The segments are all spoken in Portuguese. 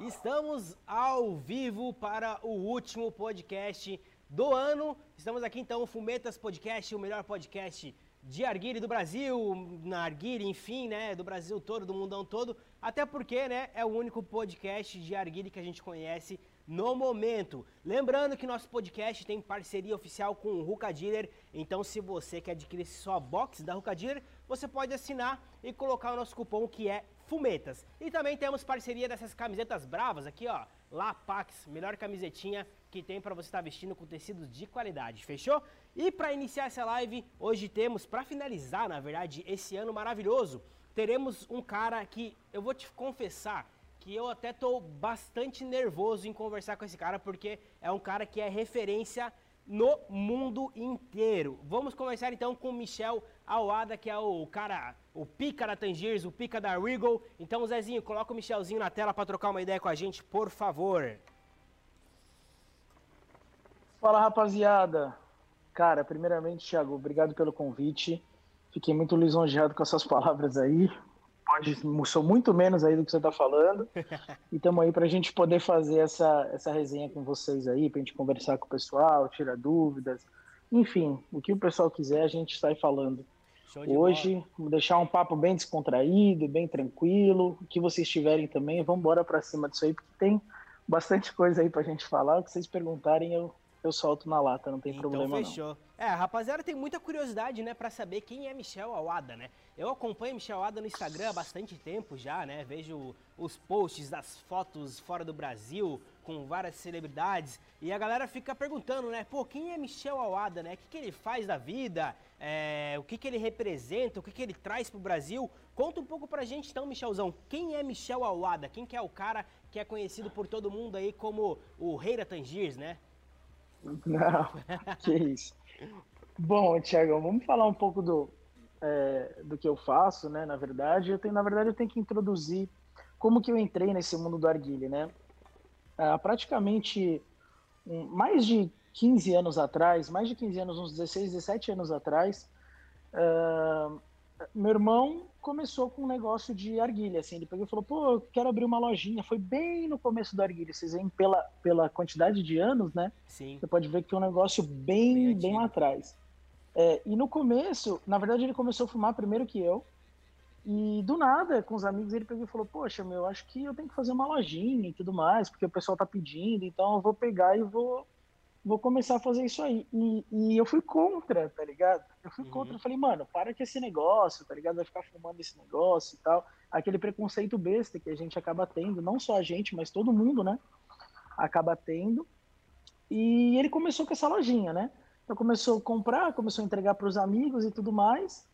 Estamos ao vivo para o último podcast do ano. Estamos aqui então, Fumetas Podcast, o melhor podcast de Arguile do Brasil, na Arguile, enfim, né, do Brasil todo, do mundão todo. Até porque, né, é o único podcast de Arguile que a gente conhece no momento. Lembrando que nosso podcast tem parceria oficial com o Ruka Dealer, então se você quer adquirir sua box da Ruka Dealer, você pode assinar e colocar o nosso cupom que é Fumetas. E também temos parceria dessas camisetas bravas aqui, ó. Lapax, melhor camisetinha que tem para você estar tá vestindo com tecidos de qualidade, fechou? E para iniciar essa live, hoje temos, para finalizar, na verdade, esse ano maravilhoso, teremos um cara que eu vou te confessar que eu até tô bastante nervoso em conversar com esse cara porque é um cara que é referência no mundo inteiro. Vamos começar então com Michel Awada, que é o cara, o pica da Tangiers, o pica da Regal. Então, Zezinho, coloca o Michelzinho na tela para trocar uma ideia com a gente, por favor. Fala, rapaziada. Cara, primeiramente, Thiago, obrigado pelo convite. Fiquei muito lisonjeado com essas palavras aí pode, sou muito menos aí do que você está falando. e estamos aí para a gente poder fazer essa, essa resenha com vocês aí, para a gente conversar com o pessoal, tirar dúvidas. Enfim, o que o pessoal quiser, a gente aí falando. Hoje, vou deixar um papo bem descontraído, bem tranquilo. O que vocês tiverem também, vamos embora para cima disso aí, porque tem bastante coisa aí para a gente falar. O que vocês perguntarem, eu, eu solto na lata, não tem então, problema fechou. não. É, rapaziada tem muita curiosidade, né, para saber quem é Michel Awada, né? Eu acompanho Michel Awada no Instagram há bastante tempo já, né? Vejo os posts das fotos fora do Brasil com várias celebridades e a galera fica perguntando, né? Pô, quem é Michel Awada, né? O que, que ele faz da vida? É, o que, que ele representa? O que, que ele traz pro Brasil? Conta um pouco pra gente então, Michelzão. Quem é Michel Awada? Quem que é o cara que é conhecido por todo mundo aí como o rei da Tangiers, né? Não, que isso. Bom, Tiago, vamos falar um pouco do, é, do que eu faço, né? Na verdade, eu tenho, na verdade, eu tenho que introduzir como que eu entrei nesse mundo do arguile, né? Ah, praticamente um, mais de 15 anos atrás, mais de 15 anos, uns 16, 17 anos atrás, uh, meu irmão começou com um negócio de arguilha, assim, ele pegou e falou, pô, eu quero abrir uma lojinha, foi bem no começo do arguilha, vocês veem pela, pela quantidade de anos, né? Sim. Você pode ver que é um negócio bem, bem, bem lá atrás. É, e no começo, na verdade ele começou a fumar primeiro que eu, e do nada, com os amigos, ele pegou e falou, poxa, meu, acho que eu tenho que fazer uma lojinha e tudo mais, porque o pessoal tá pedindo, então eu vou pegar e vou vou começar a fazer isso aí. E, e eu fui contra, tá ligado? Eu fui uhum. contra, eu falei, mano, para com esse negócio, tá ligado? Vai ficar fumando esse negócio e tal. Aquele preconceito besta que a gente acaba tendo, não só a gente, mas todo mundo, né? Acaba tendo. E ele começou com essa lojinha, né? Então começou a comprar, começou a entregar para os amigos e tudo mais.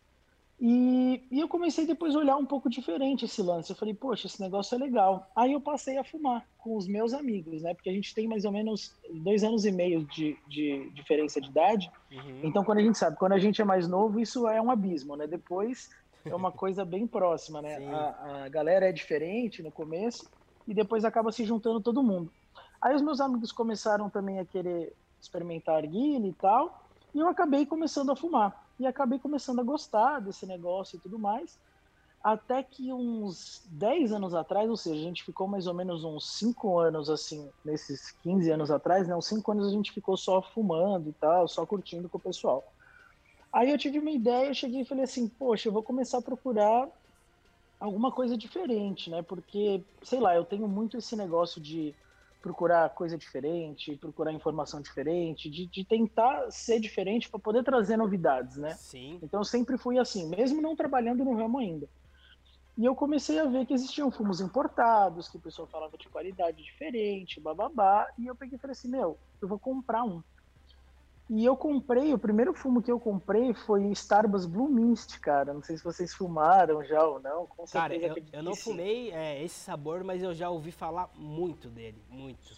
E, e, eu comecei depois a olhar um pouco diferente esse lance. Eu falei, poxa, esse negócio é legal. Aí eu passei a fumar com os meus amigos, né? Porque a gente tem mais ou menos dois anos e meio de, de diferença de idade. Uhum. Então, quando a gente sabe, quando a gente é mais novo, isso é um abismo, né? Depois é uma coisa bem próxima, né? A, a, galera é diferente no começo e depois acaba se juntando todo mundo. Aí os meus amigos começaram também a querer experimentar arguilha e tal, e eu acabei começando a fumar e acabei começando a gostar desse negócio e tudo mais. Até que uns 10 anos atrás, ou seja, a gente ficou mais ou menos uns 5 anos assim, nesses 15 anos atrás, né? Uns 5 anos a gente ficou só fumando e tal, só curtindo com o pessoal. Aí eu tive uma ideia, eu cheguei e falei assim, poxa, eu vou começar a procurar alguma coisa diferente, né? Porque, sei lá, eu tenho muito esse negócio de procurar coisa diferente, procurar informação diferente, de, de tentar ser diferente para poder trazer novidades, né? Sim. Então eu sempre fui assim, mesmo não trabalhando no ramo ainda. E eu comecei a ver que existiam fumos importados, que o pessoal falava de qualidade diferente, bababá, e eu peguei e falei assim, meu, eu vou comprar um. E eu comprei, o primeiro fumo que eu comprei foi Starbucks Blue Mist, cara. Não sei se vocês fumaram já ou não. Com cara, eu, eu não fumei é, esse sabor, mas eu já ouvi falar muito dele, muito.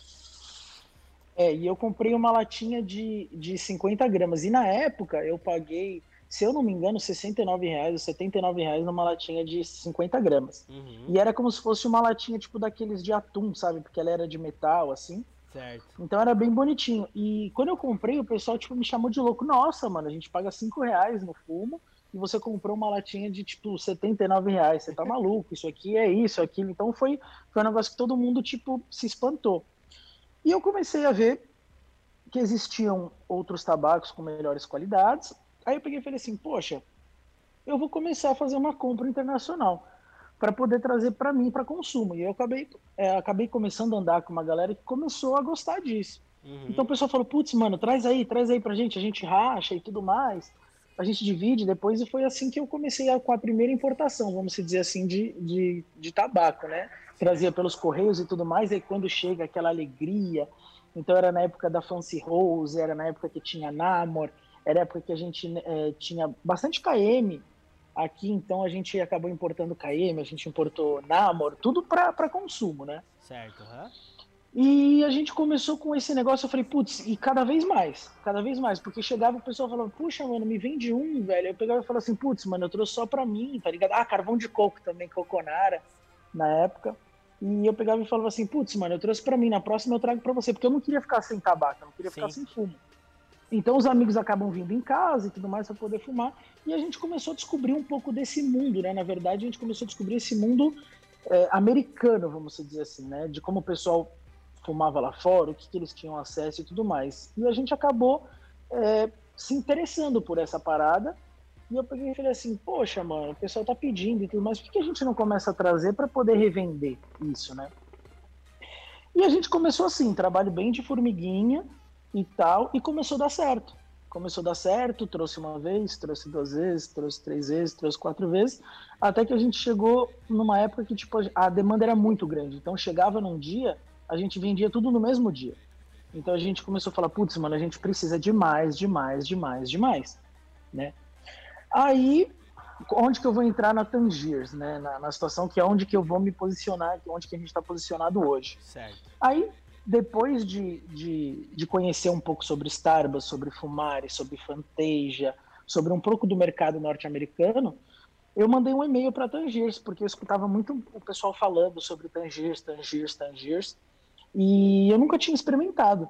É, e eu comprei uma latinha de, de 50 gramas. E na época eu paguei, se eu não me engano, 69 reais ou 79 reais numa latinha de 50 gramas. Uhum. E era como se fosse uma latinha tipo daqueles de atum, sabe? Porque ela era de metal, assim. Certo. Então era bem bonitinho. E quando eu comprei, o pessoal tipo, me chamou de louco. Nossa, mano, a gente paga cinco reais no fumo e você comprou uma latinha de tipo 79 reais. Você tá maluco, isso aqui é isso, aquilo. Então foi, foi um negócio que todo mundo tipo se espantou. E eu comecei a ver que existiam outros tabacos com melhores qualidades. Aí eu peguei e falei assim, poxa, eu vou começar a fazer uma compra internacional para poder trazer para mim para consumo. E eu acabei, é, acabei começando a andar com uma galera que começou a gostar disso. Uhum. Então o pessoal falou, putz, mano, traz aí, traz aí pra gente, a gente racha e tudo mais a gente divide depois e foi assim que eu comecei a, com a primeira importação, vamos dizer assim, de, de, de tabaco, né? Trazia pelos correios e tudo mais, e quando chega aquela alegria, então era na época da Fancy Rose, era na época que tinha Namor, era época que a gente é, tinha bastante KM aqui, então a gente acabou importando KM, a gente importou Namor, tudo para consumo, né? Certo, uhum. E a gente começou com esse negócio, eu falei, putz, e cada vez mais, cada vez mais, porque chegava o pessoal falando, puxa, mano, me vende um, velho. Eu pegava e falava assim, putz, mano, eu trouxe só pra mim, tá ligado? Ah, carvão de coco também, coconara, na época. E eu pegava e falava assim, putz, mano, eu trouxe pra mim, na próxima eu trago pra você, porque eu não queria ficar sem tabaco, eu não queria Sim. ficar sem fumo. Então os amigos acabam vindo em casa e tudo mais para poder fumar, e a gente começou a descobrir um pouco desse mundo, né? Na verdade, a gente começou a descobrir esse mundo é, americano, vamos dizer assim, né? De como o pessoal fumava lá fora, o que, que eles tinham acesso e tudo mais. E a gente acabou é, se interessando por essa parada. E eu peguei e falei assim, poxa, mano, o pessoal tá pedindo e tudo mais, por que a gente não começa a trazer para poder revender isso, né? E a gente começou assim, trabalho bem de formiguinha e tal, e começou a dar certo. Começou a dar certo, trouxe uma vez, trouxe duas vezes, trouxe três vezes, trouxe quatro vezes, até que a gente chegou numa época que tipo, a demanda era muito grande. Então chegava num dia a gente vendia tudo no mesmo dia. Então a gente começou a falar, putz, mano, a gente precisa de mais, de mais, de mais, de mais, né? Aí, onde que eu vou entrar na Tangiers, né? Na, na situação que é onde que eu vou me posicionar, onde que a gente está posicionado hoje. Certo. Aí, depois de, de, de conhecer um pouco sobre Starbucks, sobre Fumari, sobre Fantasia, sobre um pouco do mercado norte-americano, eu mandei um e-mail para Tangiers, porque eu escutava muito o pessoal falando sobre Tangiers, Tangiers, Tangiers. E eu nunca tinha experimentado.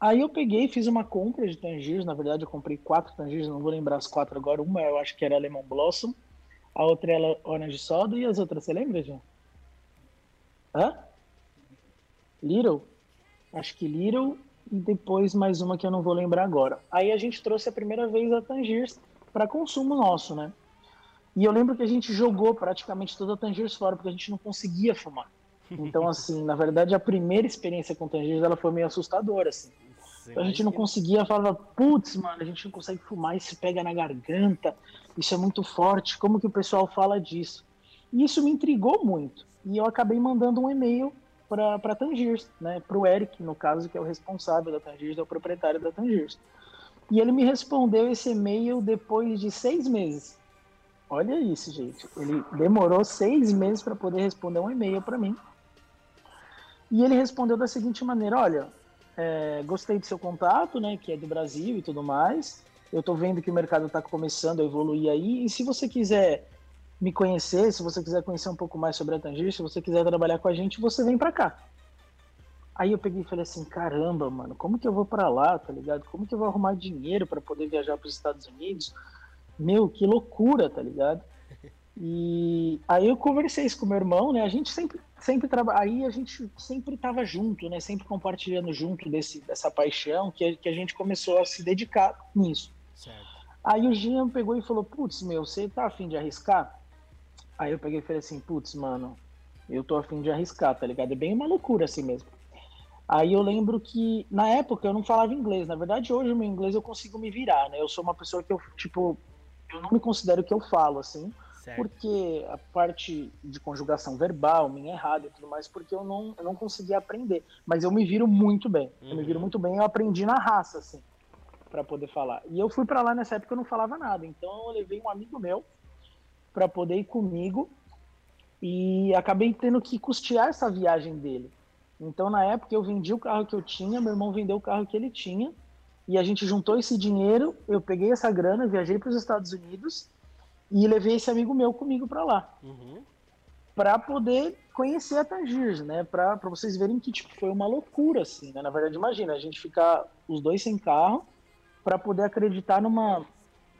Aí eu peguei e fiz uma compra de tangiers. Na verdade, eu comprei quatro tangiers, não vou lembrar as quatro agora. Uma eu acho que era Lemon Blossom, a outra era Orange Soda e as outras, você lembra, Jean? Hã? Little? Acho que Little e depois mais uma que eu não vou lembrar agora. Aí a gente trouxe a primeira vez a Tangiers para consumo nosso, né? E eu lembro que a gente jogou praticamente toda a Tangiers fora, porque a gente não conseguia fumar. Então, assim, na verdade, a primeira experiência com tangentes, ela foi meio assustadora, assim. A gente não conseguia, falava, putz, mano, a gente não consegue fumar, isso pega na garganta, isso é muito forte, como que o pessoal fala disso? E isso me intrigou muito. E eu acabei mandando um e-mail para Tangiers, né, para o Eric, no caso, que é o responsável da Tangiers, é o proprietário da Tangiers. E ele me respondeu esse e-mail depois de seis meses. Olha isso, gente. Ele demorou seis meses para poder responder um e-mail para mim. E ele respondeu da seguinte maneira: Olha, é, gostei do seu contato, né, que é do Brasil e tudo mais. Eu estou vendo que o mercado está começando a evoluir aí. E se você quiser me conhecer, se você quiser conhecer um pouco mais sobre a Tangir, se você quiser trabalhar com a gente, você vem para cá. Aí eu peguei e falei assim: caramba, mano, como que eu vou para lá, tá ligado? Como que eu vou arrumar dinheiro para poder viajar para os Estados Unidos? Meu, que loucura, tá ligado? E aí eu conversei isso com meu irmão, né? A gente sempre sempre trabalha, aí a gente sempre estava junto, né? Sempre compartilhando junto desse dessa paixão que, que a gente começou a se dedicar nisso. Certo. Aí o Jean pegou e falou: "Putz, meu, você tá afim de arriscar?" Aí eu peguei e falei assim: "Putz, mano, eu tô afim de arriscar, tá ligado? É bem uma loucura assim mesmo." Aí eu lembro que na época eu não falava inglês. Na verdade, hoje o meu inglês eu consigo me virar, né? Eu sou uma pessoa que eu tipo eu não me considero que eu falo assim. Certo. Porque a parte de conjugação verbal, minha errada e tudo mais, porque eu não, eu não conseguia aprender. Mas eu me viro muito bem. Uhum. Eu me viro uhum. muito bem, eu aprendi na raça, assim, para poder falar. E eu fui para lá nessa época eu não falava nada. Então eu levei um amigo meu para poder ir comigo e acabei tendo que custear essa viagem dele. Então, na época, eu vendi o carro que eu tinha, meu irmão vendeu o carro que ele tinha, e a gente juntou esse dinheiro, eu peguei essa grana, viajei para os Estados Unidos e levei esse amigo meu comigo para lá. Uhum. Para poder conhecer a Tangiers, né? Para vocês verem que tipo, foi uma loucura, assim, né? Na verdade, imagina, a gente ficar os dois sem carro para poder acreditar numa,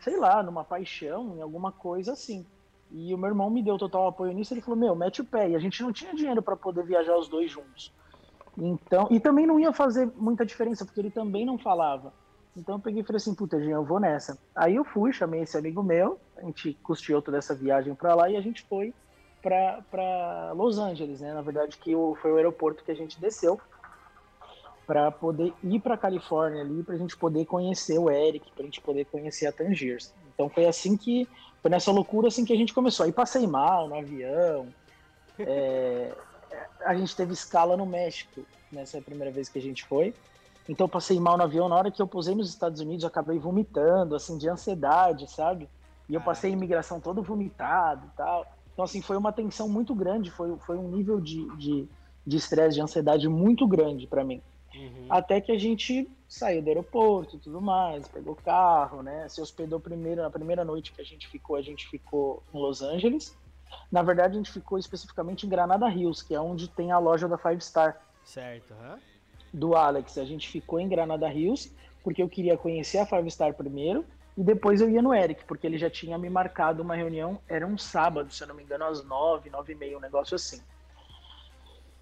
sei lá, numa paixão, em alguma coisa assim. E o meu irmão me deu total apoio nisso. Ele falou: Meu, mete o pé. E a gente não tinha dinheiro para poder viajar os dois juntos. Então, e também não ia fazer muita diferença, porque ele também não falava. Então eu peguei e falei assim: Puta, Jean, eu vou nessa. Aí eu fui, chamei esse amigo meu, a gente custeou toda essa viagem para lá e a gente foi para Los Angeles, né? Na verdade, que foi o aeroporto que a gente desceu para poder ir para Califórnia ali, para a gente poder conhecer o Eric, para a gente poder conhecer a Tangiers. Então foi assim que, foi nessa loucura assim que a gente começou. Aí passei mal no avião, é, a gente teve escala no México nessa primeira vez que a gente foi. Então passei mal no avião. Na hora que eu posei nos Estados Unidos, eu acabei vomitando, assim, de ansiedade, sabe? E eu passei a imigração todo vomitado e tal. Então, assim, foi uma tensão muito grande, foi, foi um nível de estresse, de, de, de ansiedade muito grande para mim. Uhum. Até que a gente saiu do aeroporto e tudo mais, pegou carro, né? Se hospedou primeiro, na primeira noite que a gente ficou, a gente ficou em Los Angeles. Na verdade, a gente ficou especificamente em Granada Hills, que é onde tem a loja da Five Star. Certo, uhum. Do Alex. A gente ficou em Granada Hills, porque eu queria conhecer a Five Star primeiro, e depois eu ia no Eric, porque ele já tinha me marcado uma reunião, era um sábado, se eu não me engano, às nove, nove e meia, um negócio assim.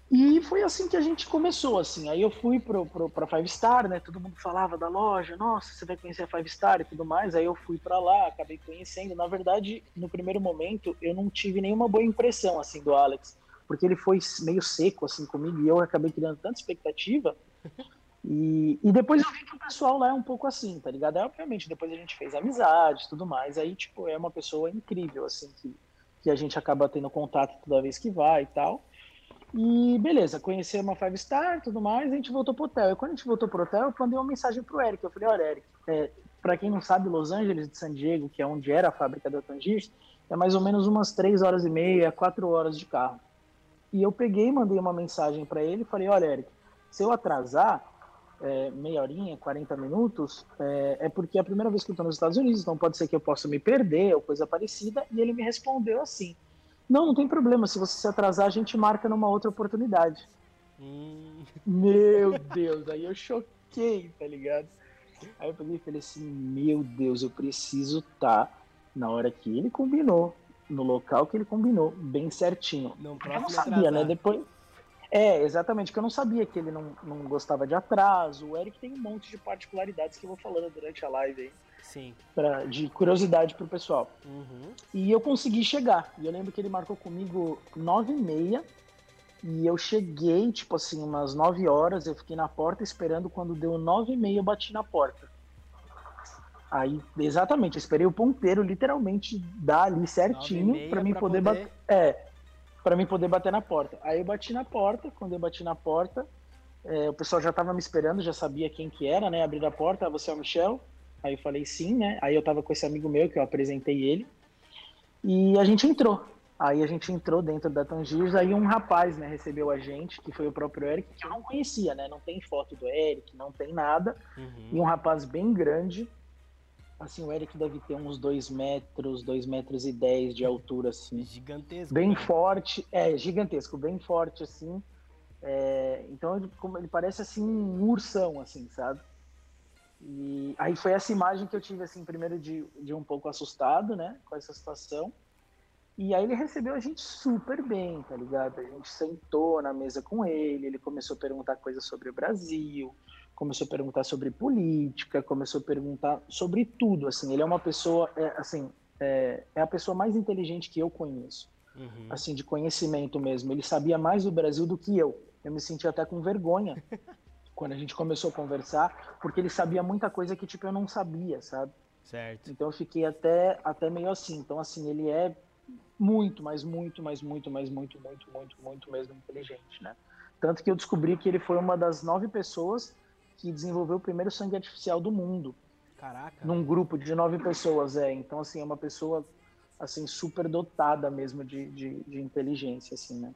E foi assim que a gente começou, assim. Aí eu fui pro, pro, pra Five Star, né? Todo mundo falava da loja, nossa, você vai conhecer a Five Star e tudo mais. Aí eu fui para lá, acabei conhecendo. Na verdade, no primeiro momento, eu não tive nenhuma boa impressão, assim, do Alex. Porque ele foi meio seco, assim, comigo. E eu acabei criando tanta expectativa. E, e depois eu vi que o pessoal lá é um pouco assim, tá ligado? Aí, obviamente, depois a gente fez amizade e tudo mais. Aí, tipo, é uma pessoa incrível, assim, que, que a gente acaba tendo contato toda vez que vai e tal. E beleza, conheci uma Five Star tudo mais, a gente voltou pro hotel. E quando a gente voltou pro hotel, eu mandei uma mensagem pro Eric. Eu falei, olha, Eric, é, para quem não sabe, Los Angeles de San Diego, que é onde era a fábrica da Tangis, é mais ou menos umas três horas e meia, quatro horas de carro. E eu peguei, mandei uma mensagem para ele e falei, olha, Eric, se eu atrasar é, meia horinha, 40 minutos, é, é, porque é a primeira vez que eu estou nos Estados Unidos, então pode ser que eu possa me perder ou coisa parecida. E ele me respondeu assim, não, não tem problema. Se você se atrasar, a gente marca numa outra oportunidade. Hum. Meu Deus, aí eu choquei, tá ligado? Aí eu peguei e falei assim: Meu Deus, eu preciso estar tá na hora que ele combinou, no local que ele combinou, bem certinho. Não, eu não sabia, atrasar. né? Depois. É, exatamente, que eu não sabia que ele não, não gostava de atraso. O Eric tem um monte de particularidades que eu vou falando durante a live aí. Sim. Pra, de curiosidade pro pessoal. Uhum. E eu consegui chegar. E eu lembro que ele marcou comigo nove e meia. E eu cheguei, tipo assim, umas nove horas. Eu fiquei na porta esperando. Quando deu nove e meia, eu bati na porta. Aí, exatamente, eu esperei o ponteiro literalmente dar ali certinho para mim pra poder, poder... bater. É, para mim poder bater na porta. Aí eu bati na porta. Quando eu bati na porta, é, o pessoal já tava me esperando, já sabia quem que era, né? Abrir a porta, você é o Michel. Aí eu falei sim, né? Aí eu tava com esse amigo meu que eu apresentei ele. E a gente entrou. Aí a gente entrou dentro da Tangiers, aí um rapaz, né, recebeu a gente, que foi o próprio Eric, que eu não conhecia, né? Não tem foto do Eric, não tem nada. Uhum. E um rapaz bem grande. Assim, o Eric deve ter uns 2 metros, 2 metros e 10 de altura, assim. Gigantesco. Bem né? forte, é, gigantesco, bem forte, assim. É, então, ele, ele parece, assim, um ursão, assim, sabe? E aí foi essa imagem que eu tive, assim, primeiro de, de um pouco assustado, né, com essa situação. E aí ele recebeu a gente super bem, tá ligado? A gente sentou na mesa com ele, ele começou a perguntar coisas sobre o Brasil, começou a perguntar sobre política, começou a perguntar sobre tudo, assim. Ele é uma pessoa, é, assim, é, é, a pessoa mais inteligente que eu conheço, uhum. assim, de conhecimento mesmo. Ele sabia mais do Brasil do que eu. Eu me senti até com vergonha quando a gente começou a conversar, porque ele sabia muita coisa que, tipo, eu não sabia, sabe? Certo. Então eu fiquei até, até meio assim. Então, assim, ele é muito, mas muito, mas muito, mas muito, muito, muito, muito mesmo inteligente, né? Tanto que eu descobri que ele foi uma das nove pessoas que desenvolveu o primeiro sangue artificial do mundo. Caraca. Num grupo de nove pessoas, é. Então, assim, é uma pessoa, assim, super dotada mesmo de, de, de inteligência, assim, né?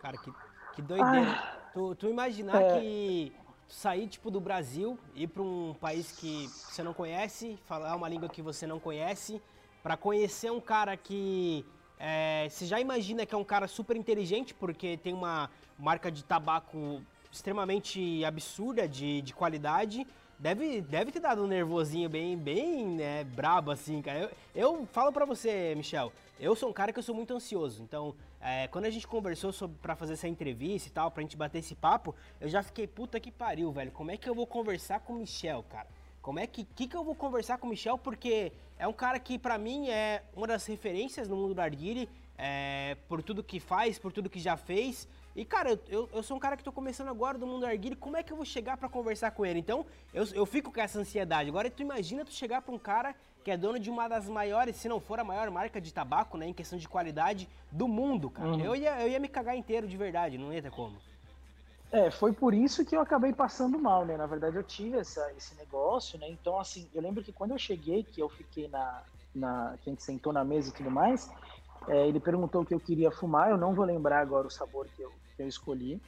Cara, que, que doideira. Tu, tu imaginar é... que sair tipo do Brasil, ir para um país que você não conhece, falar uma língua que você não conhece, para conhecer um cara que é, você já imagina que é um cara super inteligente porque tem uma marca de tabaco extremamente absurda de, de qualidade deve, deve ter dado um nervosinho bem, bem, né, brabo assim, cara. Eu, eu falo para você, Michel, eu sou um cara que eu sou muito ansioso. Então, é, quando a gente conversou sobre para fazer essa entrevista e tal, pra gente bater esse papo, eu já fiquei puta que pariu, velho. Como é que eu vou conversar com o Michel, cara? Como é que, que, que eu vou conversar com o Michel? Porque é um cara que, para mim, é uma das referências no mundo do Arguile, é, por tudo que faz, por tudo que já fez. E, cara, eu, eu sou um cara que tô começando agora do mundo do Arguile, como é que eu vou chegar para conversar com ele? Então, eu, eu fico com essa ansiedade. Agora, tu imagina tu chegar pra um cara que é dono de uma das maiores, se não for a maior marca de tabaco, né, em questão de qualidade do mundo, cara. Uhum. Eu, ia, eu ia me cagar inteiro de verdade, não ia ter como. É, foi por isso que eu acabei passando mal, né? Na verdade, eu tive essa, esse negócio, né? Então, assim, eu lembro que quando eu cheguei, que eu fiquei na. na que a gente sentou na mesa e tudo mais, é, ele perguntou o que eu queria fumar. Eu não vou lembrar agora o sabor que eu, que eu escolhi.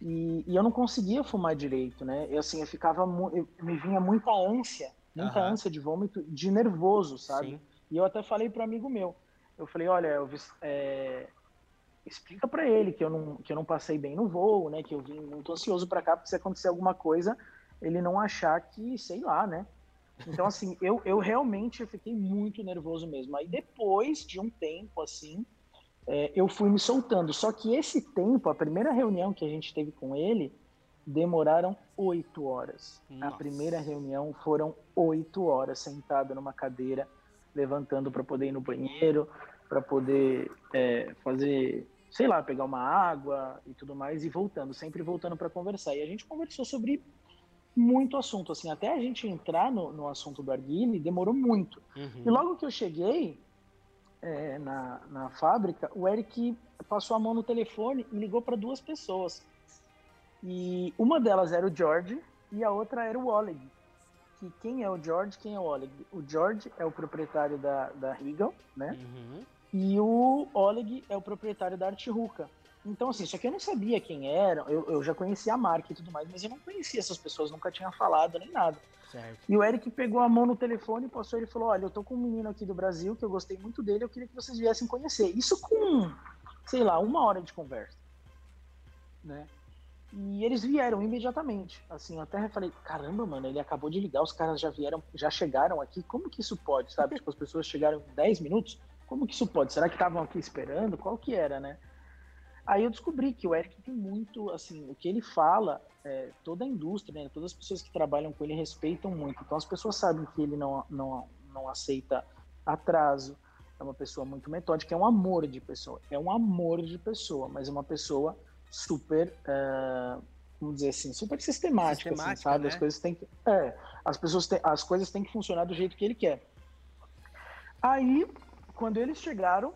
E, e, eu não conseguia fumar direito, né? Eu, assim, eu ficava. Eu, me vinha muita ânsia, muita uhum. ânsia de vômito, de nervoso, sabe? Sim. E eu até falei para um amigo meu. Eu falei: olha, Elvis, é, explica para ele que eu não que eu não passei bem no voo, né? Que eu vim muito ansioso para cá porque se acontecer alguma coisa, ele não achar que, sei lá, né? Então assim, eu, eu realmente fiquei muito nervoso mesmo. Aí depois de um tempo assim, é, eu fui me soltando. Só que esse tempo, a primeira reunião que a gente teve com ele, demoraram oito horas. Nossa. A primeira reunião foram oito horas sentada numa cadeira, levantando para poder ir no banheiro, para poder é, fazer, sei lá, pegar uma água e tudo mais e voltando, sempre voltando para conversar. E a gente conversou sobre muito assunto, assim, até a gente entrar no, no assunto do Arguile demorou muito. Uhum. E logo que eu cheguei é, na, na fábrica, o Eric passou a mão no telefone e ligou para duas pessoas. E uma delas era o George e a outra era o Oleg que quem é o George, quem é o Oleg. O George é o proprietário da, da Regal, né? Uhum. E o Oleg é o proprietário da Artiruca. Então, assim, só que eu não sabia quem eram, eu, eu já conhecia a marca e tudo mais, mas eu não conhecia essas pessoas, nunca tinha falado nem nada. Certo. E o Eric pegou a mão no telefone, passou ele falou: Olha, eu tô com um menino aqui do Brasil que eu gostei muito dele, eu queria que vocês viessem conhecer. Isso com, sei lá, uma hora de conversa. Né? E eles vieram imediatamente. Assim, eu até falei, caramba, mano, ele acabou de ligar, os caras já vieram, já chegaram aqui, como que isso pode, sabe? tipo, as pessoas chegaram em 10 minutos, como que isso pode? Será que estavam aqui esperando? Qual que era, né? Aí eu descobri que o Eric tem muito, assim, o que ele fala, é, toda a indústria, né, todas as pessoas que trabalham com ele respeitam muito. Então as pessoas sabem que ele não, não, não aceita atraso, é uma pessoa muito metódica, é um amor de pessoa, é um amor de pessoa, mas é uma pessoa super, uh, vamos dizer assim, super sistemática, assim, sabe? Né? As coisas têm que, é, as pessoas têm, as coisas têm que funcionar do jeito que ele quer. Aí, quando eles chegaram,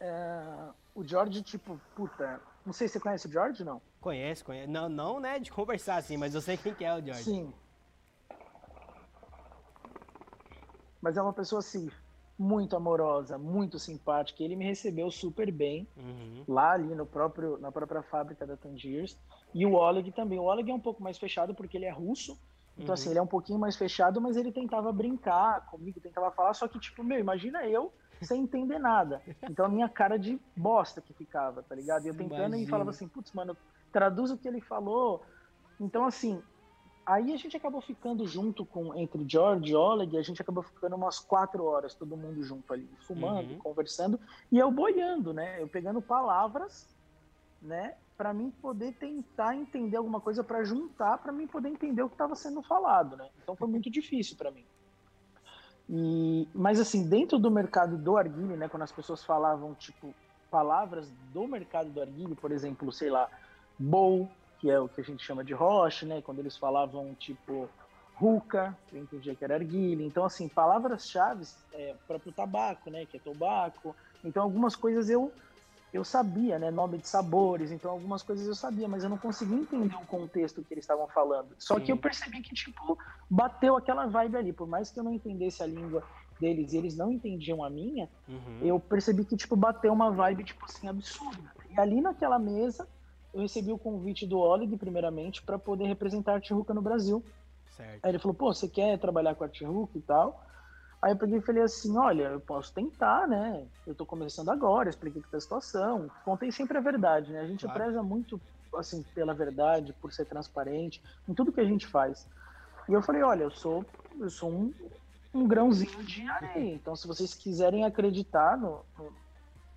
uh, o George, tipo, puta, não sei se você conhece o George, não? Conhece, conhece. Não, não, né, de conversar assim, mas eu sei quem que é o George. Sim. Mas é uma pessoa assim, muito amorosa, muito simpática. Ele me recebeu super bem uhum. lá ali no próprio, na própria fábrica da Tangiers. E o Oleg também. O Oleg é um pouco mais fechado porque ele é russo. Então, assim, uhum. assim, ele é um pouquinho mais fechado, mas ele tentava brincar comigo, tentava falar. Só que, tipo, meu, imagina eu sem entender nada. Então, a minha cara de bosta que ficava, tá ligado? E eu tentando imagina. e falava assim, putz, mano, traduz o que ele falou. Então, assim, Aí a gente acabou ficando junto com entre George e Oleg, a gente acabou ficando umas quatro horas, todo mundo junto ali, fumando, uhum. conversando, e eu boiando, né? Eu pegando palavras, né? Para mim poder tentar entender alguma coisa para juntar, para mim poder entender o que estava sendo falado, né? Então foi muito difícil para mim. E, mas assim, dentro do mercado do arguile, né? Quando as pessoas falavam tipo palavras do mercado do arguile, por exemplo, sei lá, bowl, que é o que a gente chama de roche, né? Quando eles falavam tipo ruca, eu entendia que era arguilha. Então, assim, palavras-chave é, próprio tabaco, né? Que é tobaco. Então, algumas coisas eu eu sabia, né? Nome de sabores. Então, algumas coisas eu sabia, mas eu não conseguia entender o contexto que eles estavam falando. Só Sim. que eu percebi que, tipo, bateu aquela vibe ali. Por mais que eu não entendesse a língua deles e eles não entendiam a minha, uhum. eu percebi que, tipo, bateu uma vibe, tipo assim, absurda. E ali naquela mesa eu recebi o convite do Oleg, primeiramente, para poder representar a Tijuca no Brasil. Certo. Aí ele falou, pô, você quer trabalhar com a Tijuca e tal? Aí eu peguei e falei assim, olha, eu posso tentar, né? Eu tô começando agora, expliquei que tá a situação. Contei sempre a verdade, né? A gente claro. preza muito, assim, pela verdade, por ser transparente, em tudo que a gente faz. E eu falei, olha, eu sou, eu sou um, um grãozinho de areia. Então, se vocês quiserem acreditar no, no,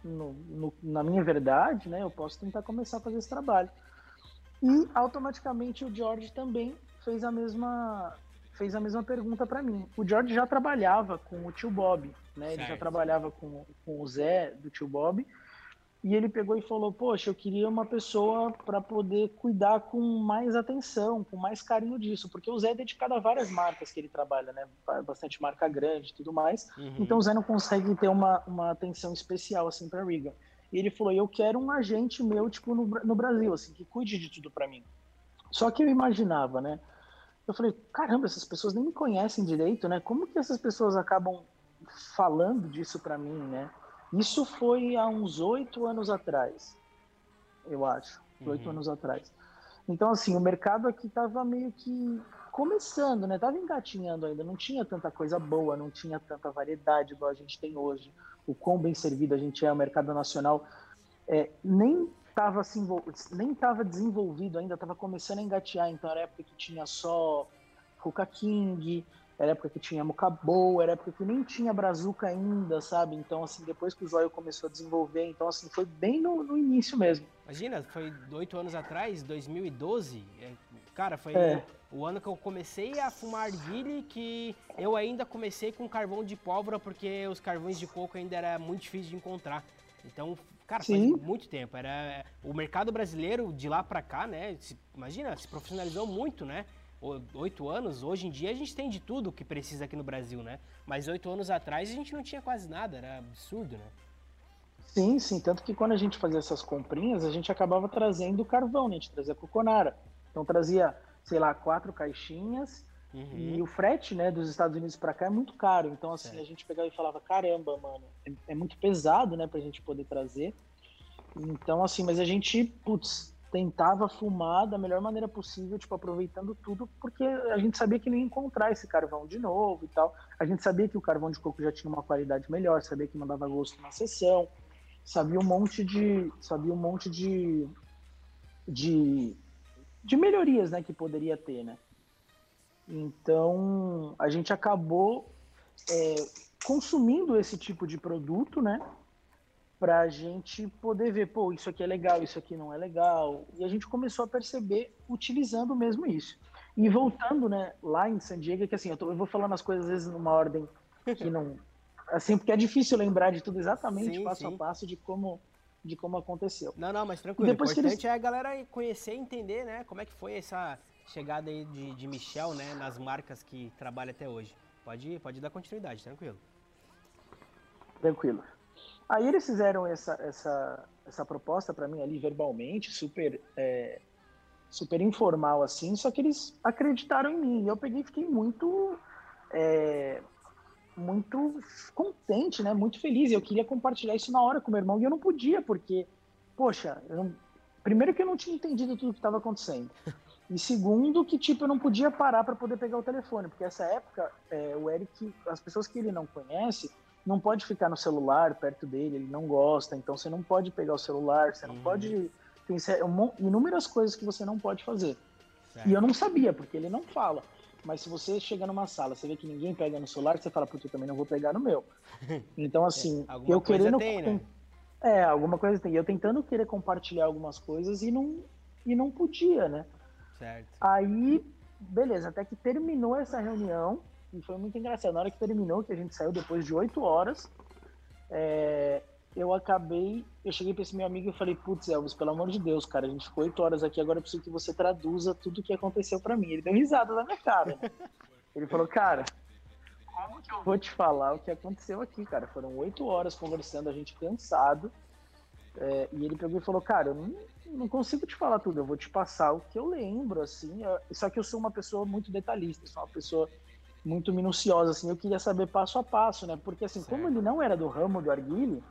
no, na minha verdade, né, eu posso tentar começar a fazer esse trabalho. E automaticamente o George também fez a mesma fez a mesma pergunta para mim. O George já trabalhava com o tio Bob, né? Ele já trabalhava com, com o Zé do tio Bob e ele pegou e falou: Poxa, eu queria uma pessoa para poder cuidar com mais atenção, com mais carinho disso, porque o Zé é dedicado a várias marcas que ele trabalha, né? Bastante marca grande e tudo mais. Uhum. Então o Zé não consegue ter uma, uma atenção especial assim para Regan. E ele falou: Eu quero um agente meu, tipo, no, no Brasil, assim, que cuide de tudo para mim. Só que eu imaginava, né? Eu falei: Caramba, essas pessoas nem me conhecem direito, né? Como que essas pessoas acabam falando disso para mim, né? Isso foi há uns oito anos atrás, eu acho. Oito uhum. anos atrás. Então, assim, o mercado aqui estava meio que começando, né? Tava engatinhando ainda, não tinha tanta coisa boa, não tinha tanta variedade igual a gente tem hoje. O quão bem servido a gente é, o mercado nacional é, nem estava nem tava desenvolvido ainda, estava começando a engatear. Então, era época que tinha só Ruka King, era época que tinha Mucabou, era época que nem tinha Brazuca ainda, sabe? Então, assim, depois que o Zóio começou a desenvolver, então, assim, foi bem no, no início mesmo. Imagina, foi oito anos atrás, 2012, é, cara, foi é. o ano que eu comecei a fumar guile, que eu ainda comecei com carvão de pólvora, porque os carvões de coco ainda era muito difícil de encontrar. Então, cara, Sim. faz muito tempo. Era o mercado brasileiro de lá para cá, né? Se, imagina, se profissionalizou muito, né? Oito anos, hoje em dia a gente tem de tudo que precisa aqui no Brasil, né? Mas oito anos atrás a gente não tinha quase nada, era absurdo, né? Sim, sim. Tanto que quando a gente fazia essas comprinhas, a gente acabava trazendo carvão, né? A gente trazia coconara. Então trazia, sei lá, quatro caixinhas. Uhum. E o frete, né, dos Estados Unidos para cá é muito caro. Então, assim, a gente pegava e falava, caramba, mano, é, é muito pesado, né, pra gente poder trazer. Então, assim, mas a gente, putz, tentava fumar da melhor maneira possível, tipo, aproveitando tudo, porque a gente sabia que não ia encontrar esse carvão de novo e tal. A gente sabia que o carvão de coco já tinha uma qualidade melhor, sabia que não dava gosto na sessão, sabia um monte de, sabia um monte de, de, de melhorias, né, que poderia ter, né. Então, a gente acabou é, consumindo esse tipo de produto, né, para a gente poder ver, pô, isso aqui é legal, isso aqui não é legal. E a gente começou a perceber utilizando mesmo isso. E voltando, né, lá em San Diego, que assim, eu, tô, eu vou falando as coisas às vezes numa ordem que não. Assim, porque é difícil lembrar de tudo exatamente, sim, passo sim. a passo, de como, de como aconteceu. Não, não, mas tranquilo. O importante eles... é a galera conhecer e entender, né, como é que foi essa chegada aí de, de Michel, né, nas marcas que trabalha até hoje. Pode, pode dar continuidade, tranquilo. Tranquilo. Aí eles fizeram essa, essa, essa proposta para mim ali verbalmente, super, é, super informal assim, só que eles acreditaram em mim. E eu peguei e fiquei muito, é, muito contente, né? Muito feliz. Eu queria compartilhar isso na hora com meu irmão e eu não podia, porque, poxa, não... primeiro que eu não tinha entendido tudo que estava acontecendo. E segundo, que tipo, eu não podia parar para poder pegar o telefone, porque essa época, é, o Eric, as pessoas que ele não conhece, não pode ficar no celular perto dele, ele não gosta, então você não pode pegar o celular, você não uhum. pode. Tem inúmeras coisas que você não pode fazer. Certo. E eu não sabia, porque ele não fala. Mas se você chega numa sala, você vê que ninguém pega no celular, você fala, putz, eu também não vou pegar no meu. Então, assim, é, eu querendo. Tem, né? É, alguma coisa tem. Eu tentando querer compartilhar algumas coisas e não, e não podia, né? Certo. Aí, beleza, até que terminou essa reunião, e foi muito engraçado. Na hora que terminou, que a gente saiu depois de oito horas, é, eu acabei. Eu cheguei para esse meu amigo e falei: Putz, Elvis, pelo amor de Deus, cara, a gente ficou oito horas aqui, agora eu preciso que você traduza tudo o que aconteceu para mim. Ele deu risada na minha cara. Né? Ele falou: Cara, como que eu vou te falar o que aconteceu aqui, cara? Foram oito horas conversando, a gente cansado. É, e ele pegou e falou: Cara, eu não, não, consigo te falar tudo, eu vou te passar o que eu lembro, assim. Eu, só que eu sou uma pessoa muito detalhista, sou uma pessoa muito minuciosa, assim, eu queria saber passo a passo, né? Porque assim, certo. como ele não era do ramo do arguile,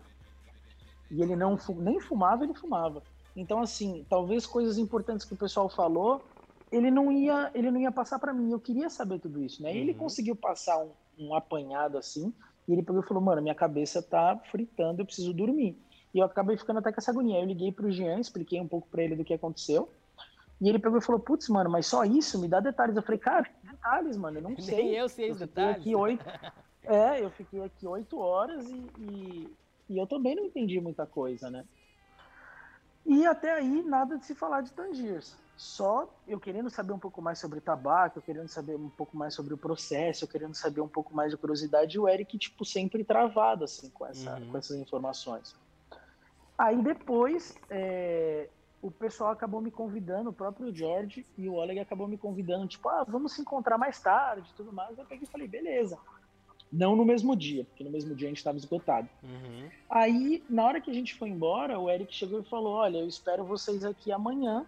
e ele não nem fumava, ele fumava. Então assim, talvez coisas importantes que o pessoal falou, ele não ia, ele não ia passar para mim. Eu queria saber tudo isso, né? Uhum. E ele conseguiu passar um, um apanhado assim, e ele pegou e falou: "Mano, minha cabeça tá fritando, eu preciso dormir". E eu acabei ficando até com essa agonia. Eu liguei pro Jean, expliquei um pouco para ele do que aconteceu. E ele pegou e falou, putz, mano, mas só isso? Me dá detalhes. Eu falei, cara, detalhes, mano, eu não sei. Nem eu sei os detalhes. Aqui oito... é, eu fiquei aqui oito horas e, e, e eu também não entendi muita coisa, né? E até aí, nada de se falar de Tangiers. Só eu querendo saber um pouco mais sobre tabaco, eu querendo saber um pouco mais sobre o processo, eu querendo saber um pouco mais de curiosidade, e o Eric, tipo, sempre travado, assim, com, essa, uhum. com essas informações. Aí depois, é, o pessoal acabou me convidando, o próprio George e o Oleg acabou me convidando, tipo, ah, vamos se encontrar mais tarde e tudo mais. Eu peguei e falei, beleza. Não no mesmo dia, porque no mesmo dia a gente estava esgotado. Uhum. Aí, na hora que a gente foi embora, o Eric chegou e falou: Olha, eu espero vocês aqui amanhã,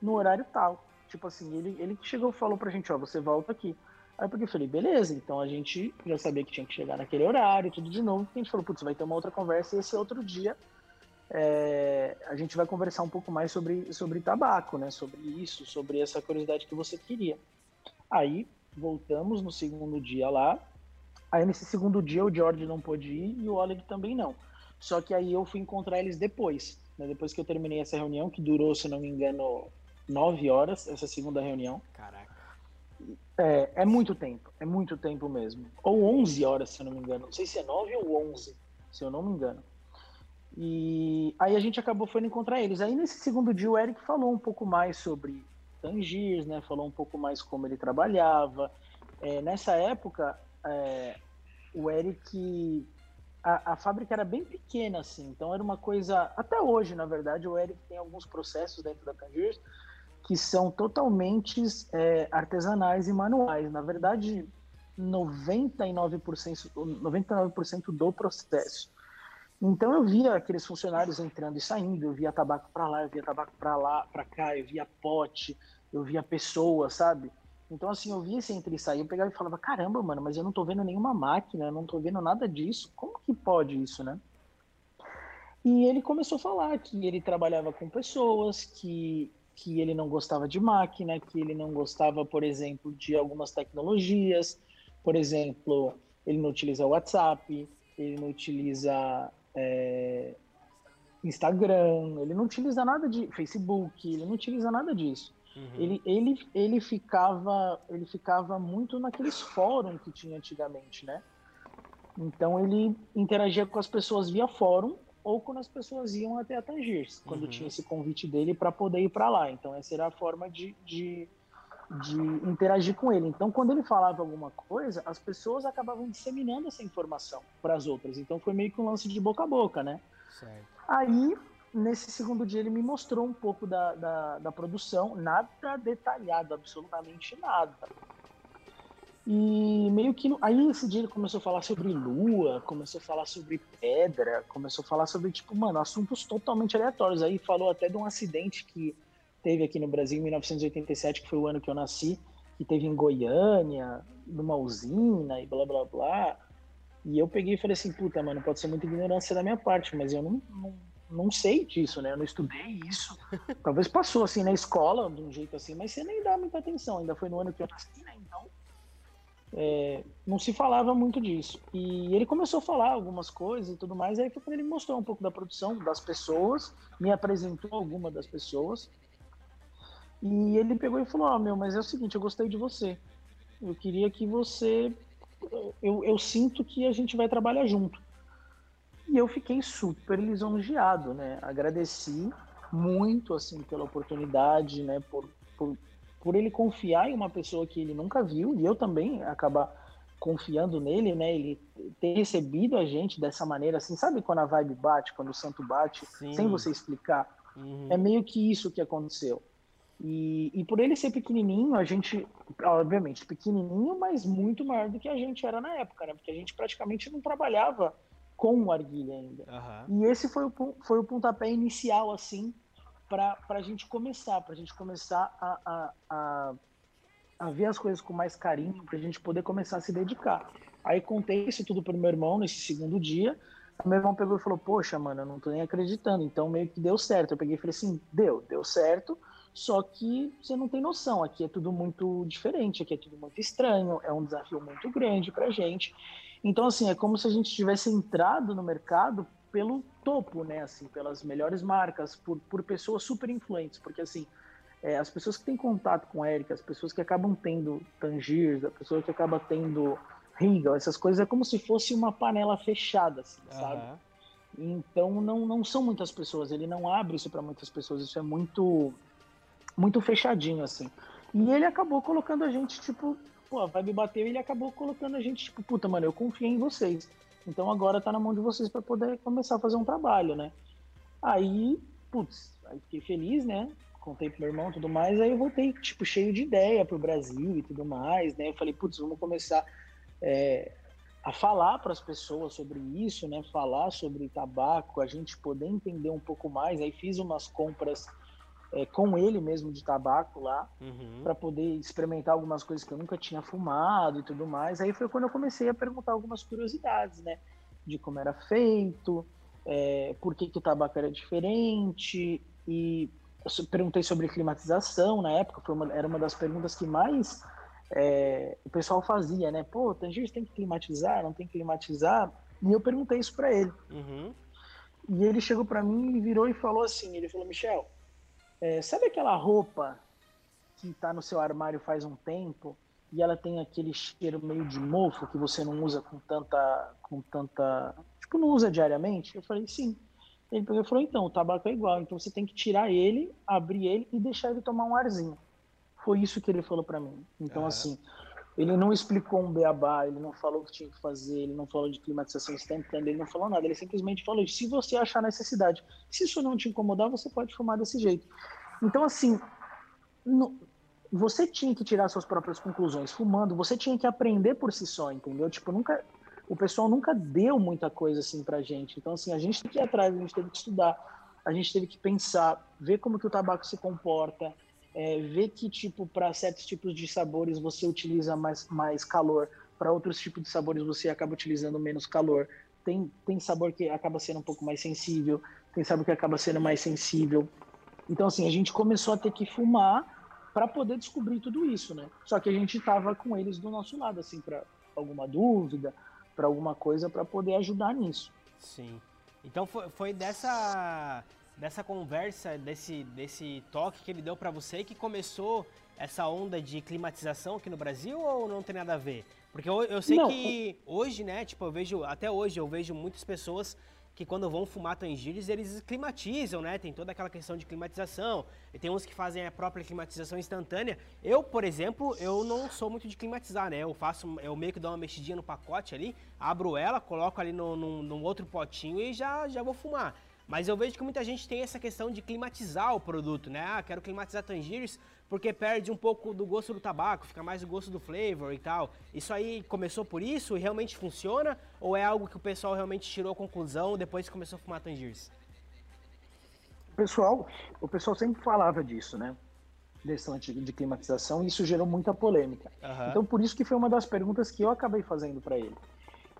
no horário tal. Tipo assim, ele, ele chegou e falou pra gente: Ó, você volta aqui. Aí eu falei: Beleza, então a gente já sabia que tinha que chegar naquele horário, tudo de novo. A gente falou: Putz, vai ter uma outra conversa e esse outro dia é, a gente vai conversar um pouco mais sobre, sobre tabaco, né? Sobre isso, sobre essa curiosidade que você queria. Aí voltamos no segundo dia lá, Aí nesse segundo dia o George não pôde ir e o Oleg também não. Só que aí eu fui encontrar eles depois, né? depois que eu terminei essa reunião, que durou, se não me engano, nove horas, essa segunda reunião. Caraca. É, é muito tempo, é muito tempo mesmo. Ou onze horas, se eu não me engano. Não sei se é nove ou onze, se eu não me engano. E aí a gente acabou foi encontrar eles. Aí nesse segundo dia o Eric falou um pouco mais sobre Tangiers, né? Falou um pouco mais como ele trabalhava. É, nessa época é, o Eric. A, a, fábrica era bem pequena, assim, então era uma coisa. Até hoje, na verdade, o Eric tem alguns processos dentro da Tangiers que são totalmente é, artesanais e manuais. Na verdade, 99%, 99% do processo. Então eu via aqueles funcionários entrando e saindo, eu via tabaco para lá, eu via tabaco para lá, para cá, eu via pote, eu via pessoas, sabe? Então, assim, eu via esse entre e sair, eu pegava e falava, caramba, mano, mas eu não tô vendo nenhuma máquina, eu não tô vendo nada disso. Como que pode isso, né? E ele começou a falar que ele trabalhava com pessoas, que, que ele não gostava de máquina, que ele não gostava, por exemplo, de algumas tecnologias. Por exemplo, ele não utiliza WhatsApp, ele não utiliza é, Instagram, ele não utiliza nada de Facebook, ele não utiliza nada disso. Uhum. Ele, ele, ele, ficava, ele ficava muito naqueles fóruns que tinha antigamente, né? Então ele interagia com as pessoas via fórum ou quando as pessoas iam até a Tangiers, quando uhum. tinha esse convite dele para poder ir para lá. Então essa era a forma de, de, de, interagir com ele. Então quando ele falava alguma coisa, as pessoas acabavam disseminando essa informação para as outras. Então foi meio que um lance de boca a boca, né? Certo. Aí nesse segundo dia ele me mostrou um pouco da, da, da, produção, nada detalhado, absolutamente nada. E meio que. Aí esse dia ele começou a falar sobre lua, começou a falar sobre pedra, começou a falar sobre, tipo, mano, assuntos totalmente aleatórios. Aí falou até de um acidente que teve aqui no Brasil em 1987, que foi o ano que eu nasci, que teve em Goiânia, numa usina e blá blá blá. E eu peguei e falei assim, puta, mano, pode ser muita ignorância da minha parte, mas eu não, não não sei disso, né? Eu não estudei isso. Talvez passou assim na escola, de um jeito assim, mas você nem dá muita atenção. Ainda foi no ano que eu nasci, né? Então, é, não se falava muito disso. E ele começou a falar algumas coisas e tudo mais. Aí foi quando ele mostrou um pouco da produção, das pessoas, me apresentou alguma das pessoas. E ele pegou e falou: Ó, oh, meu, mas é o seguinte, eu gostei de você. Eu queria que você. Eu, eu sinto que a gente vai trabalhar junto. E eu fiquei super lisonjeado, né? Agradeci muito, assim, pela oportunidade, né? Por, por, por ele confiar em uma pessoa que ele nunca viu e eu também acabar confiando nele, né? Ele ter recebido a gente dessa maneira, assim, sabe quando a vibe bate, quando o santo bate, Sim. sem você explicar? Uhum. É meio que isso que aconteceu. E, e por ele ser pequenininho, a gente, obviamente, pequenininho, mas muito maior do que a gente era na época, né? Porque a gente praticamente não trabalhava com o Arguilha ainda. Uhum. E esse foi o, foi o pontapé inicial, assim, para a gente começar, para a gente começar a, a, a, a, ver as coisas com mais carinho, para a gente poder começar a se dedicar. Aí contei isso tudo para meu irmão nesse segundo dia. Meu irmão pegou e falou: Poxa, mano, eu não tô nem acreditando. Então meio que deu certo. Eu peguei e falei assim: Deu, deu certo. Só que você não tem noção. Aqui é tudo muito diferente, aqui é tudo muito estranho. É um desafio muito grande para gente. Então, assim, é como se a gente tivesse entrado no mercado pelo topo, né? Assim, pelas melhores marcas, por, por pessoas super influentes. Porque, assim, é, as pessoas que têm contato com Érica, as pessoas que acabam tendo Tangiers, a pessoa que acaba tendo Regal, essas coisas é como se fosse uma panela fechada, assim, uhum. sabe? Então não, não são muitas pessoas, ele não abre isso para muitas pessoas, isso é muito muito fechadinho assim. E ele acabou colocando a gente tipo, pô, a vibe bateu e ele acabou colocando a gente tipo, puta, mano, eu confiei em vocês. Então agora tá na mão de vocês para poder começar a fazer um trabalho, né? Aí, putz, aí fiquei feliz, né? Contei pro meu irmão e tudo mais, aí eu voltei, tipo, cheio de ideia pro Brasil e tudo mais, né? Eu falei, putz, vamos começar é, a falar para as pessoas sobre isso, né? Falar sobre tabaco, a gente poder entender um pouco mais. Aí fiz umas compras é, com ele mesmo de tabaco lá, uhum. para poder experimentar algumas coisas que eu nunca tinha fumado e tudo mais. Aí foi quando eu comecei a perguntar algumas curiosidades, né? De como era feito, é, por que, que o tabaco era diferente e perguntei sobre climatização na época, foi uma, era uma das perguntas que mais é, o pessoal fazia, né? Pô, Tangiers tem que climatizar, não tem que climatizar? E eu perguntei isso para ele. Uhum. E ele chegou para mim e virou e falou assim, ele falou, Michel, é, sabe aquela roupa que tá no seu armário faz um tempo e ela tem aquele cheiro meio de mofo que você não usa com tanta, com tanta, tipo, não usa diariamente? Eu falei, sim. Ele pegou e falou, então, o tabaco é igual, então você tem que tirar ele, abrir ele e deixar ele tomar um arzinho. Foi isso que ele falou para mim. Então, uhum. assim, ele não explicou um beabá, ele não falou o que tinha que fazer, ele não falou de climatização instantânea, ele não falou nada, ele simplesmente falou: se você achar necessidade, se isso não te incomodar, você pode fumar desse jeito. Então, assim, no, você tinha que tirar suas próprias conclusões fumando, você tinha que aprender por si só, entendeu? Tipo, nunca. O pessoal nunca deu muita coisa assim pra gente. Então, assim, a gente teve que ir atrás, a gente teve que estudar, a gente teve que pensar, ver como que o tabaco se comporta, é, ver que tipo para certos tipos de sabores você utiliza mais, mais calor, para outros tipos de sabores você acaba utilizando menos calor. Tem, tem sabor que acaba sendo um pouco mais sensível, tem sabor que acaba sendo mais sensível. Então assim, a gente começou a ter que fumar para poder descobrir tudo isso, né? Só que a gente tava com eles do nosso lado assim para alguma dúvida, para alguma coisa para poder ajudar nisso. Sim. Então foi, foi dessa dessa conversa, desse, desse toque que ele deu para você que começou essa onda de climatização aqui no Brasil ou não tem nada a ver? Porque eu, eu sei não. que hoje, né, tipo, eu vejo, até hoje eu vejo muitas pessoas que quando vão fumar tangíris, eles climatizam, né? Tem toda aquela questão de climatização. E tem uns que fazem a própria climatização instantânea. Eu, por exemplo, eu não sou muito de climatizar, né? Eu faço, eu meio que dou uma mexidinha no pacote ali, abro ela, coloco ali no, no, num outro potinho e já, já vou fumar. Mas eu vejo que muita gente tem essa questão de climatizar o produto, né? Ah, quero climatizar Tangiers porque perde um pouco do gosto do tabaco, fica mais o gosto do flavor e tal. Isso aí começou por isso e realmente funciona? Ou é algo que o pessoal realmente tirou a conclusão depois que começou a fumar Tangiers? Pessoal, o pessoal sempre falava disso, né? Questão de climatização e isso gerou muita polêmica. Uhum. Então por isso que foi uma das perguntas que eu acabei fazendo para ele.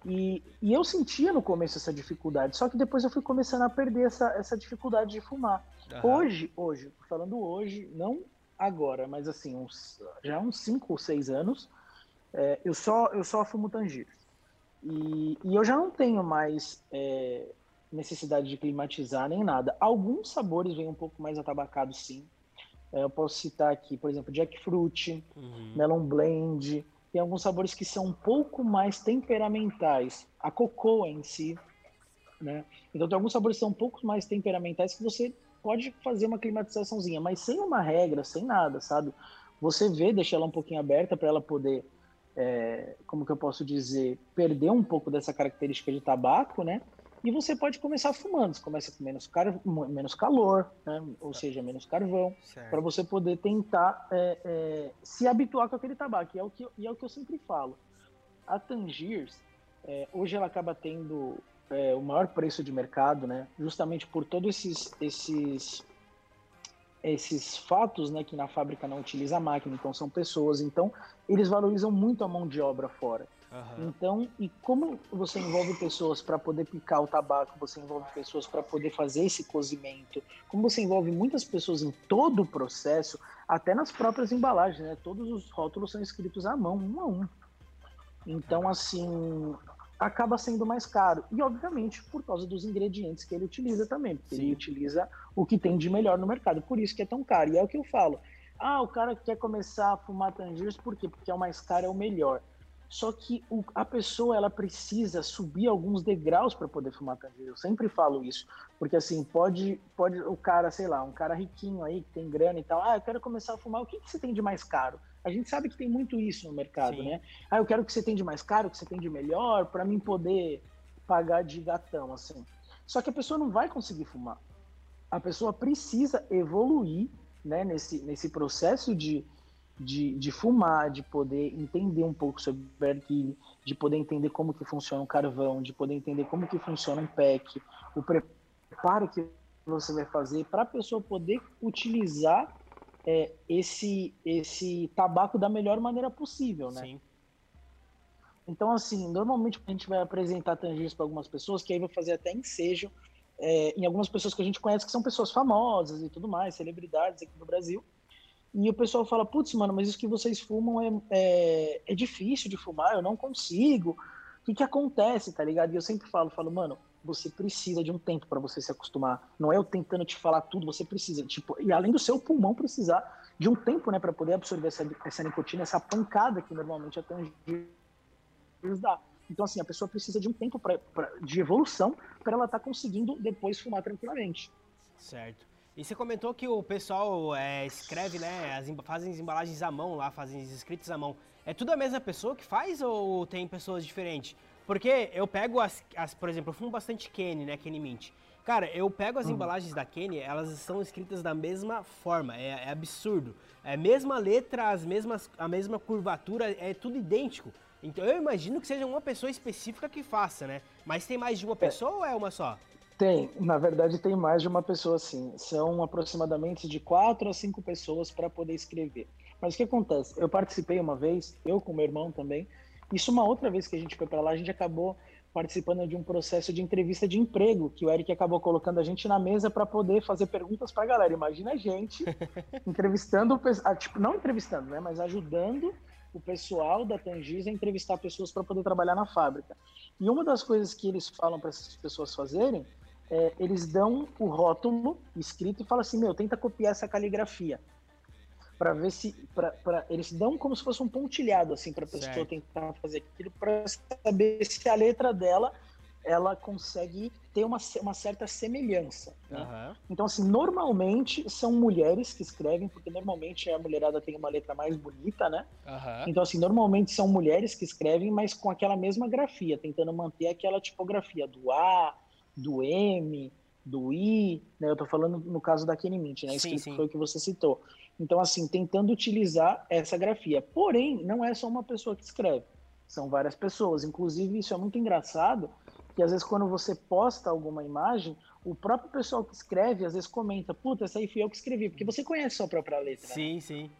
E, e, eu sentia no começo essa dificuldade, só que depois eu fui começando a perder essa, essa dificuldade de fumar. Uhum. Hoje, hoje, falando hoje, não agora, mas assim, uns, já uns 5 ou 6 anos, é, eu, só, eu só fumo tangíveis. E, e eu já não tenho mais é, necessidade de climatizar nem nada. Alguns sabores vêm um pouco mais atabacados, sim. É, eu posso citar aqui, por exemplo, jackfruit, uhum. melon blend, tem alguns sabores que são um pouco mais temperamentais. A cocoa em si, né? Então tem alguns sabores que são um pouco mais temperamentais que você pode fazer uma climatizaçãozinha, mas sem uma regra, sem nada, sabe? Você vê, deixa ela um pouquinho aberta para ela poder, é, como que eu posso dizer, perder um pouco dessa característica de tabaco, né? E você pode começar fumando. Você começa com menos, car menos calor, né? ou seja, menos carvão, para você poder tentar é, é, se habituar com aquele tabaco. E é o que, e é o que eu sempre falo. A Tangiers, é, hoje ela acaba tendo é, o maior preço de mercado, né? justamente por todos esses, esses, esses fatos né? que na fábrica não utiliza a máquina, então são pessoas. Então, eles valorizam muito a mão de obra fora. Uhum. Então, e como você envolve pessoas para poder picar o tabaco, você envolve pessoas para poder fazer esse cozimento, como você envolve muitas pessoas em todo o processo, até nas próprias embalagens, né? Todos os rótulos são escritos à mão, um a um. Então, assim, acaba sendo mais caro. E, obviamente, por causa dos ingredientes que ele utiliza também, porque Sim. ele utiliza o que tem de melhor no mercado, por isso que é tão caro. E é o que eu falo. Ah, o cara quer começar a fumar Tangiers, por quê? Porque é o mais caro, é o melhor. Só que o, a pessoa ela precisa subir alguns degraus para poder fumar Tangiers. Eu sempre falo isso, porque assim pode, pode o cara, sei lá, um cara riquinho aí que tem grana e tal. Ah, eu quero começar a fumar. O que, que você tem de mais caro? A gente sabe que tem muito isso no mercado, Sim. né? Ah, eu quero que você tenha de mais caro, que você tenha de melhor, para mim poder pagar de gatão, assim. Só que a pessoa não vai conseguir fumar. A pessoa precisa evoluir, né, nesse, nesse processo de, de, de fumar, de poder entender um pouco sobre arquilho, de poder entender como que funciona um carvão, de poder entender como que funciona um pack, o preparo que você vai fazer para a pessoa poder utilizar é, esse, esse tabaco da melhor maneira possível, né? Sim. Então, assim, normalmente a gente vai apresentar tangíveis para algumas pessoas, que aí vai fazer até ensejo é, em algumas pessoas que a gente conhece que são pessoas famosas e tudo mais, celebridades aqui no Brasil. E o pessoal fala, putz, mano, mas isso que vocês fumam é, é, é difícil de fumar, eu não consigo. O que, que acontece, tá ligado? E eu sempre falo, falo, mano, você precisa de um tempo para você se acostumar. Não é eu tentando te falar tudo, você precisa, tipo, e além do seu pulmão precisar de um tempo, né, para poder absorver essa, essa nicotina, essa pancada que normalmente a tangíveis dá. Então, assim, a pessoa precisa de um tempo pra, pra de evolução para ela estar tá conseguindo depois fumar tranquilamente. Certo. E você comentou que o pessoal é, escreve, né, as, fazem as embalagens à mão lá, fazem os escritos à mão. É tudo a mesma pessoa que faz ou tem pessoas diferentes? Porque eu pego as, as, por exemplo, eu fumo bastante Kenny, né, Kenny Mint. Cara, eu pego as uhum. embalagens da Kenny, elas são escritas da mesma forma, é, é, absurdo. É a mesma letra, as mesmas, a mesma curvatura, é tudo idêntico. Então eu imagino que seja uma pessoa específica que faça, né? Mas tem mais de uma é. pessoa é. ou é uma só? Tem, na verdade tem mais de uma pessoa sim. São aproximadamente de quatro a cinco pessoas para poder escrever. Mas o que acontece? Eu participei uma vez, eu com meu irmão também, isso uma outra vez que a gente foi para lá, a gente acabou participando de um processo de entrevista de emprego, que o Eric acabou colocando a gente na mesa para poder fazer perguntas para a galera. Imagina a gente entrevistando, tipo, não entrevistando, né, mas ajudando o pessoal da Tangis a entrevistar pessoas para poder trabalhar na fábrica. E uma das coisas que eles falam para essas pessoas fazerem é, eles dão o rótulo escrito e falam assim, meu, tenta copiar essa caligrafia para ver se pra, pra, eles dão como se fosse um pontilhado assim para a pessoa certo. tentar fazer aquilo para saber se a letra dela ela consegue ter uma, uma certa semelhança. Né? Uhum. Então, assim, normalmente são mulheres que escrevem, porque normalmente a mulherada tem uma letra mais bonita, né? Uhum. Então, assim, normalmente são mulheres que escrevem, mas com aquela mesma grafia, tentando manter aquela tipografia do A, do M, do I, né? Eu tô falando no caso da Kenny Mint, né? Sim, sim. foi o que você citou. Então, assim, tentando utilizar essa grafia. Porém, não é só uma pessoa que escreve, são várias pessoas. Inclusive, isso é muito engraçado, que às vezes quando você posta alguma imagem, o próprio pessoal que escreve às vezes comenta, puta, essa aí fui eu que escrevi, porque você conhece a sua própria letra. Sim, né? sim.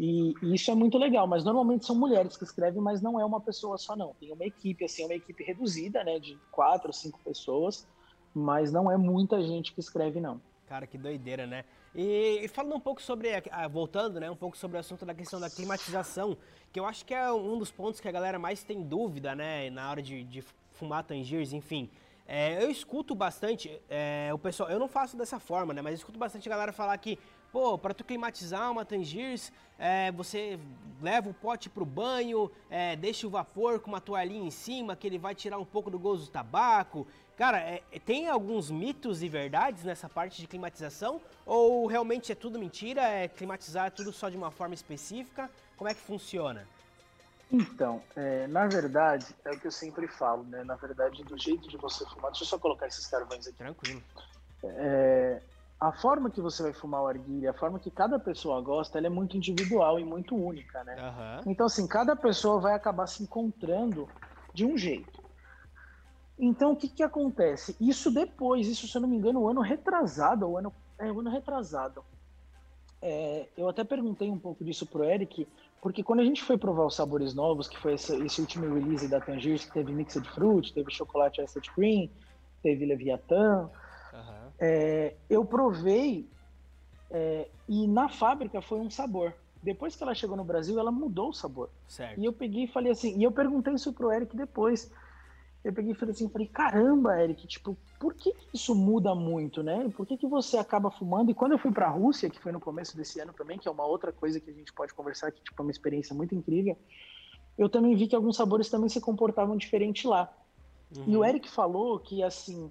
E, e, isso é muito legal, mas normalmente são mulheres que escrevem, mas não é uma pessoa só não. Tem uma equipe, assim, uma equipe reduzida, né, de quatro, cinco pessoas, mas não é muita gente que escreve não. Cara, que doideira, né? E, e falando um pouco sobre, voltando, né, um pouco sobre o assunto da questão da climatização, que eu acho que é um dos pontos que a galera mais tem dúvida, né, na hora de, de fumar tangiers, enfim. É, eu escuto bastante, é, o pessoal, eu não faço dessa forma, né, mas escuto bastante a galera falar que, pô, para tu climatizar uma Tangiers, é, você leva o pote pro banho, é, deixa o vapor com uma toalhinha em cima, que ele vai tirar um pouco do gosto do tabaco, Cara, é, é, tem alguns mitos e verdades nessa parte de climatização? Ou realmente é tudo mentira? É climatizar tudo só de uma forma específica? Como é que funciona? Então, é, na verdade, é o que eu sempre falo, né? Na verdade, do jeito de você fumar. Deixa eu só colocar esses carvões aqui. Tranquilo. É, a forma que você vai fumar o arguilha, a forma que cada pessoa gosta, ela é muito individual e muito única, né? Uhum. Então, assim, cada pessoa vai acabar se encontrando de um jeito. Então, o que, que acontece? Isso depois, isso, se eu não me engano, o ano retrasado, o ano, é, o ano retrasado. É, eu até perguntei um pouco disso pro Eric, porque quando a gente foi provar os sabores novos, que foi esse, esse último release da Tangiers, que teve Mixed Fruit, teve Chocolate Acid Cream, teve Leviathan. É, eu provei é, e na fábrica foi um sabor. Depois que ela chegou no Brasil, ela mudou o sabor. Certo. E eu peguei e falei assim, e eu perguntei isso pro Eric depois. eu peguei e falei assim, falei, caramba, Eric, tipo, por que isso muda muito, né? Por que, que você acaba fumando? E quando eu fui para a Rússia, que foi no começo desse ano também, que é uma outra coisa que a gente pode conversar, que tipo, é uma experiência muito incrível, eu também vi que alguns sabores também se comportavam diferente lá. Uhum. E o uhum. Eric falou que, assim,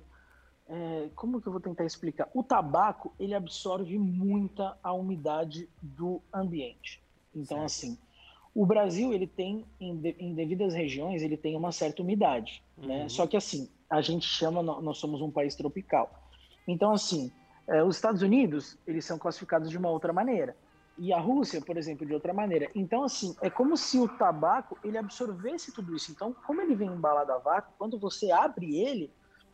é, como que eu vou tentar explicar? O tabaco, ele absorve muita a umidade do ambiente. Então, certo. assim, o Brasil, ele tem, em, de, em, devidas regiões, ele tem uma certa umidade, né? uhum. né? Só que, assim, a gente chama, nós somos um país tropical. Então, assim, é, os Estados Unidos, eles são classificados de uma outra maneira e a Rússia, por exemplo, de outra maneira. Então, assim, é como se o tabaco ele absorvesse tudo isso. Então, como ele vem embalado a vácuo, quando você abre ele,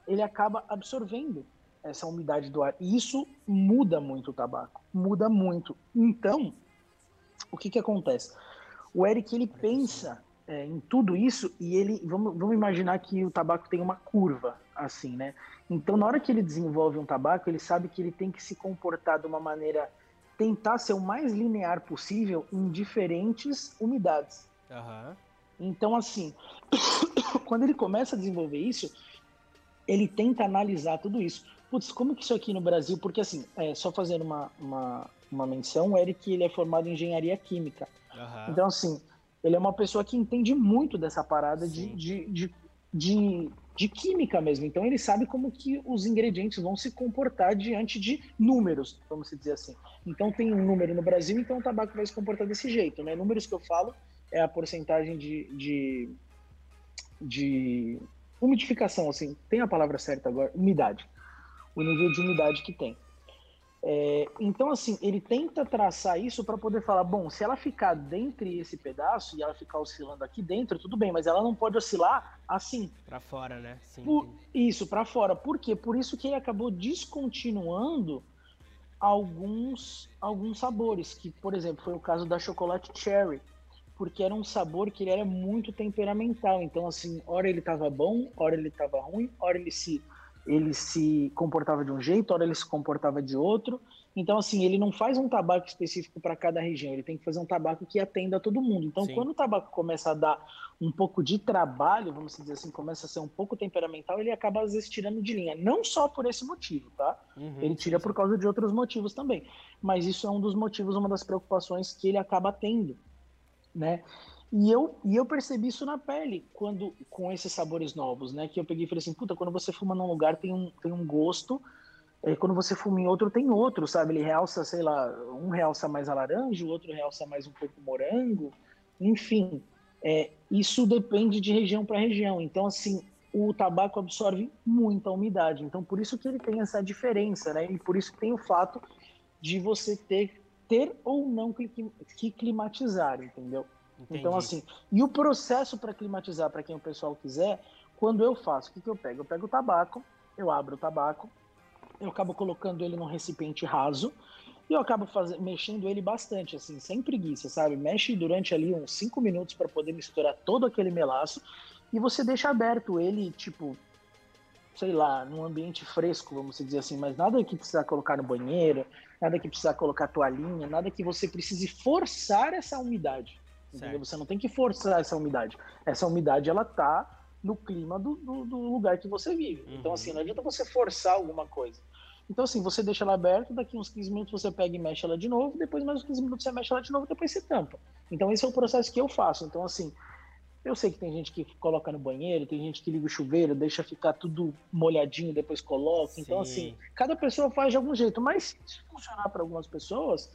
ele acaba absorvendo essa umidade do ar. E isso muda muito o tabaco, muda muito. Então, o que que acontece? O Eric ele pensa é, em tudo isso e ele, vamos, vamos imaginar que o tabaco tem uma curva, assim, né? Então, na hora que ele desenvolve um tabaco, ele sabe que ele tem que se comportar de uma maneira tentar ser o mais linear possível em diferentes umidades. Uhum. Então, assim, quando ele começa a desenvolver isso, ele tenta analisar tudo isso. Putz, como que isso aqui no Brasil? Porque, assim, é, só fazendo uma, uma, uma menção, o Eric ele é formado em engenharia química. Uhum. Então, assim, ele é uma pessoa que entende muito dessa parada de, de, de, de, de química mesmo. Então ele sabe como que os ingredientes vão se comportar diante de números, vamos dizer assim. Então tem um número no Brasil, então o tabaco vai se comportar desse jeito, né? Números que eu falo é a porcentagem de, de, de umidificação, assim, tem a palavra certa agora, umidade. O nível de umidade que tem. É, então, assim, ele tenta traçar isso para poder falar: bom, se ela ficar dentro esse pedaço e ela ficar oscilando aqui dentro, tudo bem, mas ela não pode oscilar assim. Para fora, né? Sim, Por, isso, para fora. Por quê? Por isso que ele acabou descontinuando alguns, alguns sabores, que, por exemplo, foi o caso da chocolate cherry, porque era um sabor que ele era muito temperamental. Então, assim, hora ele estava bom, hora ele estava ruim, hora ele se ele se comportava de um jeito, hora ele se comportava de outro. Então, assim, ele não faz um tabaco específico para cada região, ele tem que fazer um tabaco que atenda a todo mundo. Então, Sim. quando o tabaco começa a dar um pouco de trabalho, vamos dizer assim, começa a ser um pouco temperamental, ele acaba às vezes tirando de linha. Não só por esse motivo, tá? Uhum, ele tira sim, por causa de outros motivos também. Mas isso é um dos motivos, uma das preocupações que ele acaba tendo, né? E eu, e eu percebi isso na pele, quando com esses sabores novos, né? Que eu peguei e falei assim, puta, quando você fuma num lugar tem um, tem um gosto, e quando você fuma em outro tem outro, sabe? Ele realça, sei lá, um realça mais a laranja, o outro realça mais um pouco morango, enfim. É, isso depende de região para região. Então, assim, o tabaco absorve muita umidade. Então, por isso que ele tem essa diferença, né? E por isso que tem o fato de você ter, ter ou não que, climatizar, entendeu? Entendi. Então, assim, e o processo para climatizar, para quem o pessoal quiser, quando eu faço, o que, que eu pego? Eu pego o tabaco, eu abro o tabaco, eu acabo colocando ele num recipiente raso e eu acabo fazendo, mexendo ele bastante, assim, sem preguiça, sabe? Mexe durante ali uns 5 minutos para poder misturar todo aquele melaço e você deixa aberto ele, tipo, sei lá, num ambiente fresco, vamos dizer assim, mas nada que precisar colocar no banheiro, nada que precisar colocar toalhinha, nada que você precise forçar essa umidade. Você não tem que forçar essa umidade. Essa umidade, ela tá no clima do, do, do lugar que você vive. Uhum. Então, assim, não adianta você forçar alguma coisa. Então, assim, você deixa ela aberta, daqui uns 15 minutos você pega e mexe ela de novo, depois mais uns 15 minutos você mexe ela de novo, depois você tampa. Então, esse é o processo que eu faço. Então, assim, eu sei que tem gente que coloca no banheiro, tem gente que liga o chuveiro, deixa ficar tudo molhadinho, depois coloca. Então, Sim. assim, cada pessoa faz de algum jeito. Mas se funcionar para algumas pessoas,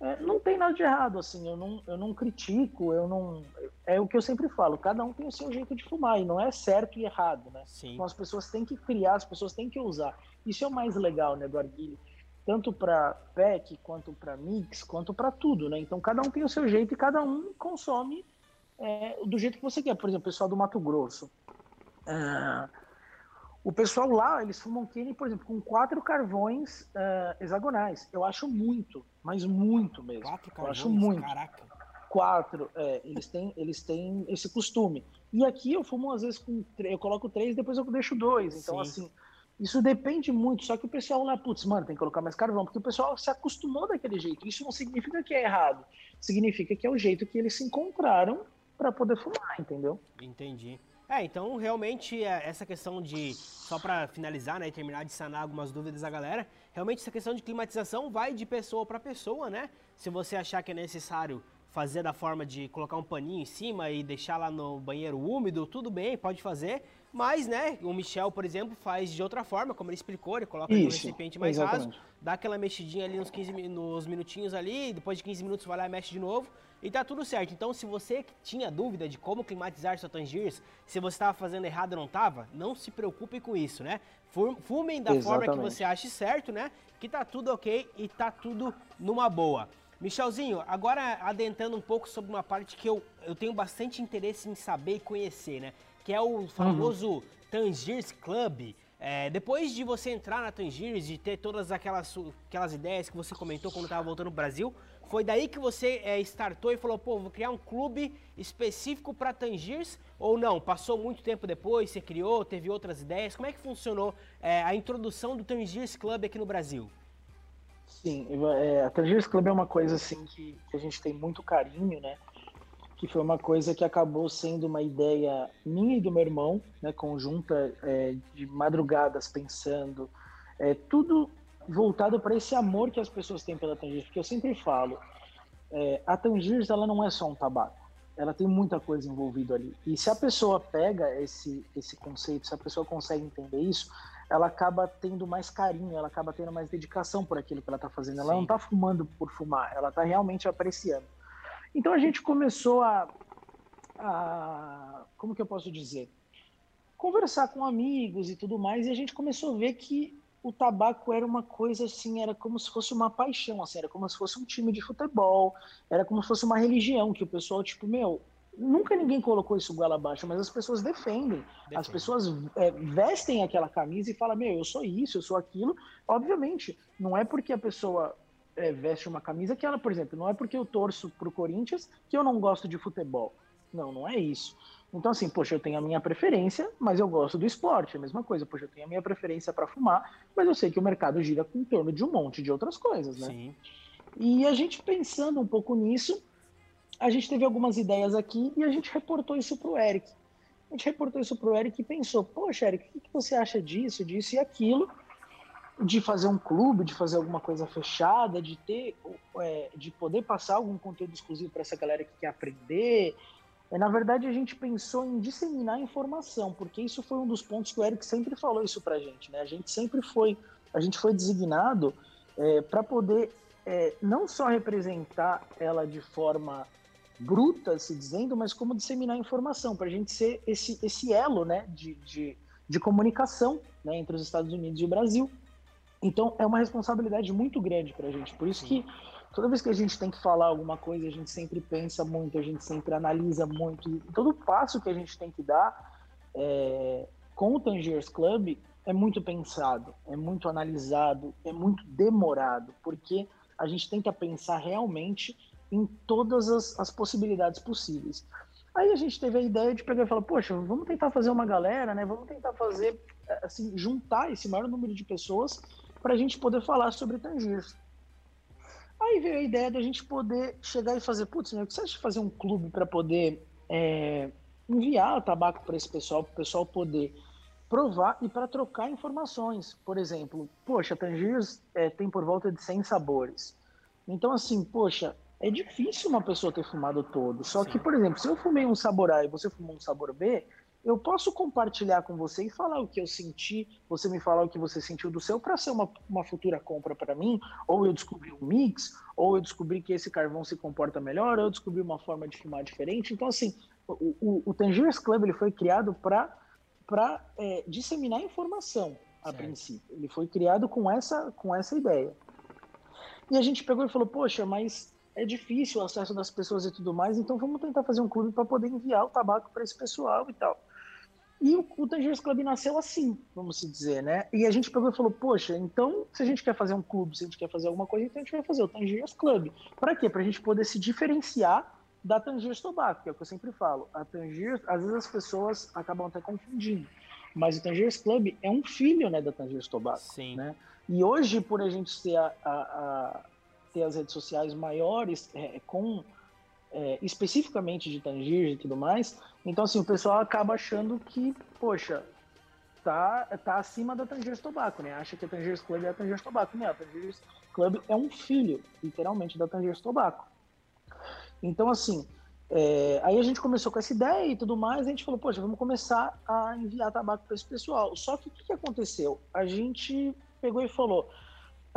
é, não tem nada de errado, assim, eu não, eu não critico, eu não. É o que eu sempre falo, cada um tem o seu jeito de fumar, e não é certo e errado, né? Sim. Então as pessoas têm que criar, as pessoas têm que usar. Isso é o mais legal, né, do Arguilho? Tanto para pack, quanto para mix, quanto para tudo, né? Então cada um tem o seu jeito e cada um consome é, do jeito que você quer. Por exemplo, o pessoal do Mato Grosso. É, o pessoal lá, eles fumam Kenny, por exemplo, com quatro carvões uh, hexagonais. Eu acho muito, mas muito mesmo. Quatro carvões? Eu acho muito. Caraca. Quatro, é, eles, têm, eles têm esse costume. E aqui eu fumo às vezes com eu coloco três, depois eu deixo dois. Então, Sim. assim, isso depende muito. Só que o pessoal lá, putz, mano, tem que colocar mais carvão, porque o pessoal se acostumou daquele jeito. Isso não significa que é errado. Significa que é o jeito que eles se encontraram para poder fumar, entendeu? Entendi. É, então realmente é, essa questão de, só para finalizar né, e terminar de sanar algumas dúvidas da galera, realmente essa questão de climatização vai de pessoa para pessoa, né? Se você achar que é necessário fazer da forma de colocar um paninho em cima e deixar lá no banheiro úmido, tudo bem, pode fazer. Mas, né, o Michel, por exemplo, faz de outra forma, como ele explicou, ele coloca Isso, no recipiente mais exatamente. raso, dá aquela mexidinha ali nos 15 nos minutinhos ali, depois de 15 minutos vai lá e mexe de novo e tá tudo certo. Então, se você tinha dúvida de como climatizar sua Tangiers, se você estava fazendo errado ou não estava, não se preocupe com isso, né? Fumem da exatamente. forma que você ache certo, né? Que tá tudo ok e tá tudo numa boa. Michelzinho, agora adentrando um pouco sobre uma parte que eu, eu tenho bastante interesse em saber e conhecer, né? Que é o famoso uhum. Tangiers Club. É, depois de você entrar na Tangiers, de ter todas aquelas, aquelas ideias que você comentou quando estava voltando ao Brasil, foi daí que você é, startou e falou, pô, vou criar um clube específico para Tangiers? Ou não? Passou muito tempo depois, você criou, teve outras ideias? Como é que funcionou é, a introdução do Tangiers Club aqui no Brasil? Sim, é, a Tangiers Club é uma coisa assim que, que, a gente tem muito carinho, né? Que foi uma coisa que acabou sendo uma ideia minha e do meu irmão, né? Conjunta é, de madrugadas pensando, é, tudo voltado para esse amor que as pessoas têm pela Tangiers, porque eu sempre falo, é, a Tangiers ela não é só um tabaco, ela tem muita coisa envolvida ali. E se a pessoa pega esse esse conceito, se a pessoa consegue entender isso, ela acaba tendo mais carinho, ela acaba tendo mais dedicação por aquilo que ela está fazendo. Ela Sim. não está fumando por fumar, ela está realmente apreciando. Então a gente começou a, a, como que eu posso dizer, conversar com amigos e tudo mais, e a gente começou a ver que o tabaco era uma coisa assim, era como se fosse uma paixão, assim, era como se fosse um time de futebol, era como se fosse uma religião, que o pessoal, tipo, meu, nunca ninguém colocou isso goela abaixo, mas as pessoas defendem. Defende. As pessoas é, vestem aquela camisa e falam, meu, eu sou isso, eu sou aquilo. Obviamente, não é porque a pessoa é, veste uma camisa que ela, por exemplo, não é porque eu torço pro Corinthians que eu não gosto de futebol. Não, não é isso. Então, assim, poxa, eu tenho a minha preferência, mas eu gosto do esporte. É a mesma coisa, poxa, eu tenho a minha preferência para fumar, mas eu sei que o mercado gira em torno de um monte de outras coisas, né? Sim. E a gente pensando um pouco nisso, a gente teve algumas ideias aqui e a gente reportou isso para o Eric. A gente reportou isso para o Eric e pensou: Poxa, Eric, o que você acha disso, disso e aquilo? De fazer um clube, de fazer alguma coisa fechada, de ter, é, de poder passar algum conteúdo exclusivo para essa galera que quer aprender. É, na verdade, a gente pensou em disseminar informação, porque isso foi um dos pontos que o Eric sempre falou isso para a gente. Né? A gente sempre foi, a gente foi designado é, para poder é, não só representar ela de forma bruta, se dizendo, mas como disseminar informação, para a gente ser esse, esse elo né, de, de, de comunicação né, entre os Estados Unidos e o Brasil. Então, é uma responsabilidade muito grande para a gente. Por isso que toda vez que a gente tem que falar alguma coisa, a gente sempre pensa muito, a gente sempre analisa muito. E todo passo que a gente tem que dar é, com o Tangiers Club é muito pensado, é muito analisado, é muito demorado, porque a gente que pensar realmente em todas as, as possibilidades possíveis. Aí a gente teve a ideia de pegar e falar, poxa, vamos tentar fazer uma galera, né? Vamos tentar fazer, assim, juntar esse maior número de pessoas para a gente poder falar sobre Tangiers. Aí veio a ideia da gente poder chegar e fazer, putz, meu, o que você acha de fazer um clube para poder é, enviar o tabaco para esse pessoal, para o pessoal poder provar e para trocar informações. Por exemplo, poxa, Tangiers é, tem por volta de 100 sabores. Então, assim, poxa, é difícil uma pessoa ter fumado todo. Só Sim. que, por exemplo, se eu fumei um sabor A e você fumou um sabor B, eu posso compartilhar com você e falar o que eu senti, você me falar o que você sentiu do seu para ser uma, uma futura compra para mim, ou eu descobri um mix, ou eu descobri que esse carvão se comporta melhor, ou eu descobri uma forma de fumar diferente. Então, assim, o, o, o Tangiers Club ele foi criado para é, disseminar informação a certo. princípio. Ele foi criado com essa com essa ideia. E a gente pegou e falou, poxa, mas é difícil o acesso das pessoas e tudo mais, então vamos tentar fazer um clube para poder enviar o tabaco para esse pessoal e tal. E o, o Tangerous Club nasceu assim, vamos dizer, né? E a gente pegou e falou, poxa, então se a gente quer fazer um clube, se a gente quer fazer alguma coisa, então a gente vai fazer o Tangerous Club. Para quê? Para a gente poder se diferenciar da Tangerous Tobacco, que é o que eu sempre falo. A Tangerous, às vezes as pessoas acabam até confundindo, mas o Tangerous Club é um filho, né, da Tangerous Tobacco, Sim. né? E hoje, por a gente ser a, a, a ter as redes sociais maiores, é, com é, especificamente de Tangier e tudo mais. Então, assim, o pessoal acaba achando que, poxa, tá, tá acima da Tangiers Tobacco, né? Acha que a Tangiers Club é a Tangiers Tobacco. Não, a Tangiers Club é um filho, literalmente, da Tangiers Tobacco. Então, assim, é, aí a gente começou com essa ideia e tudo mais, a gente falou, poxa, vamos começar a enviar tabaco para esse pessoal. Só que o que, que aconteceu? A gente pegou e falou,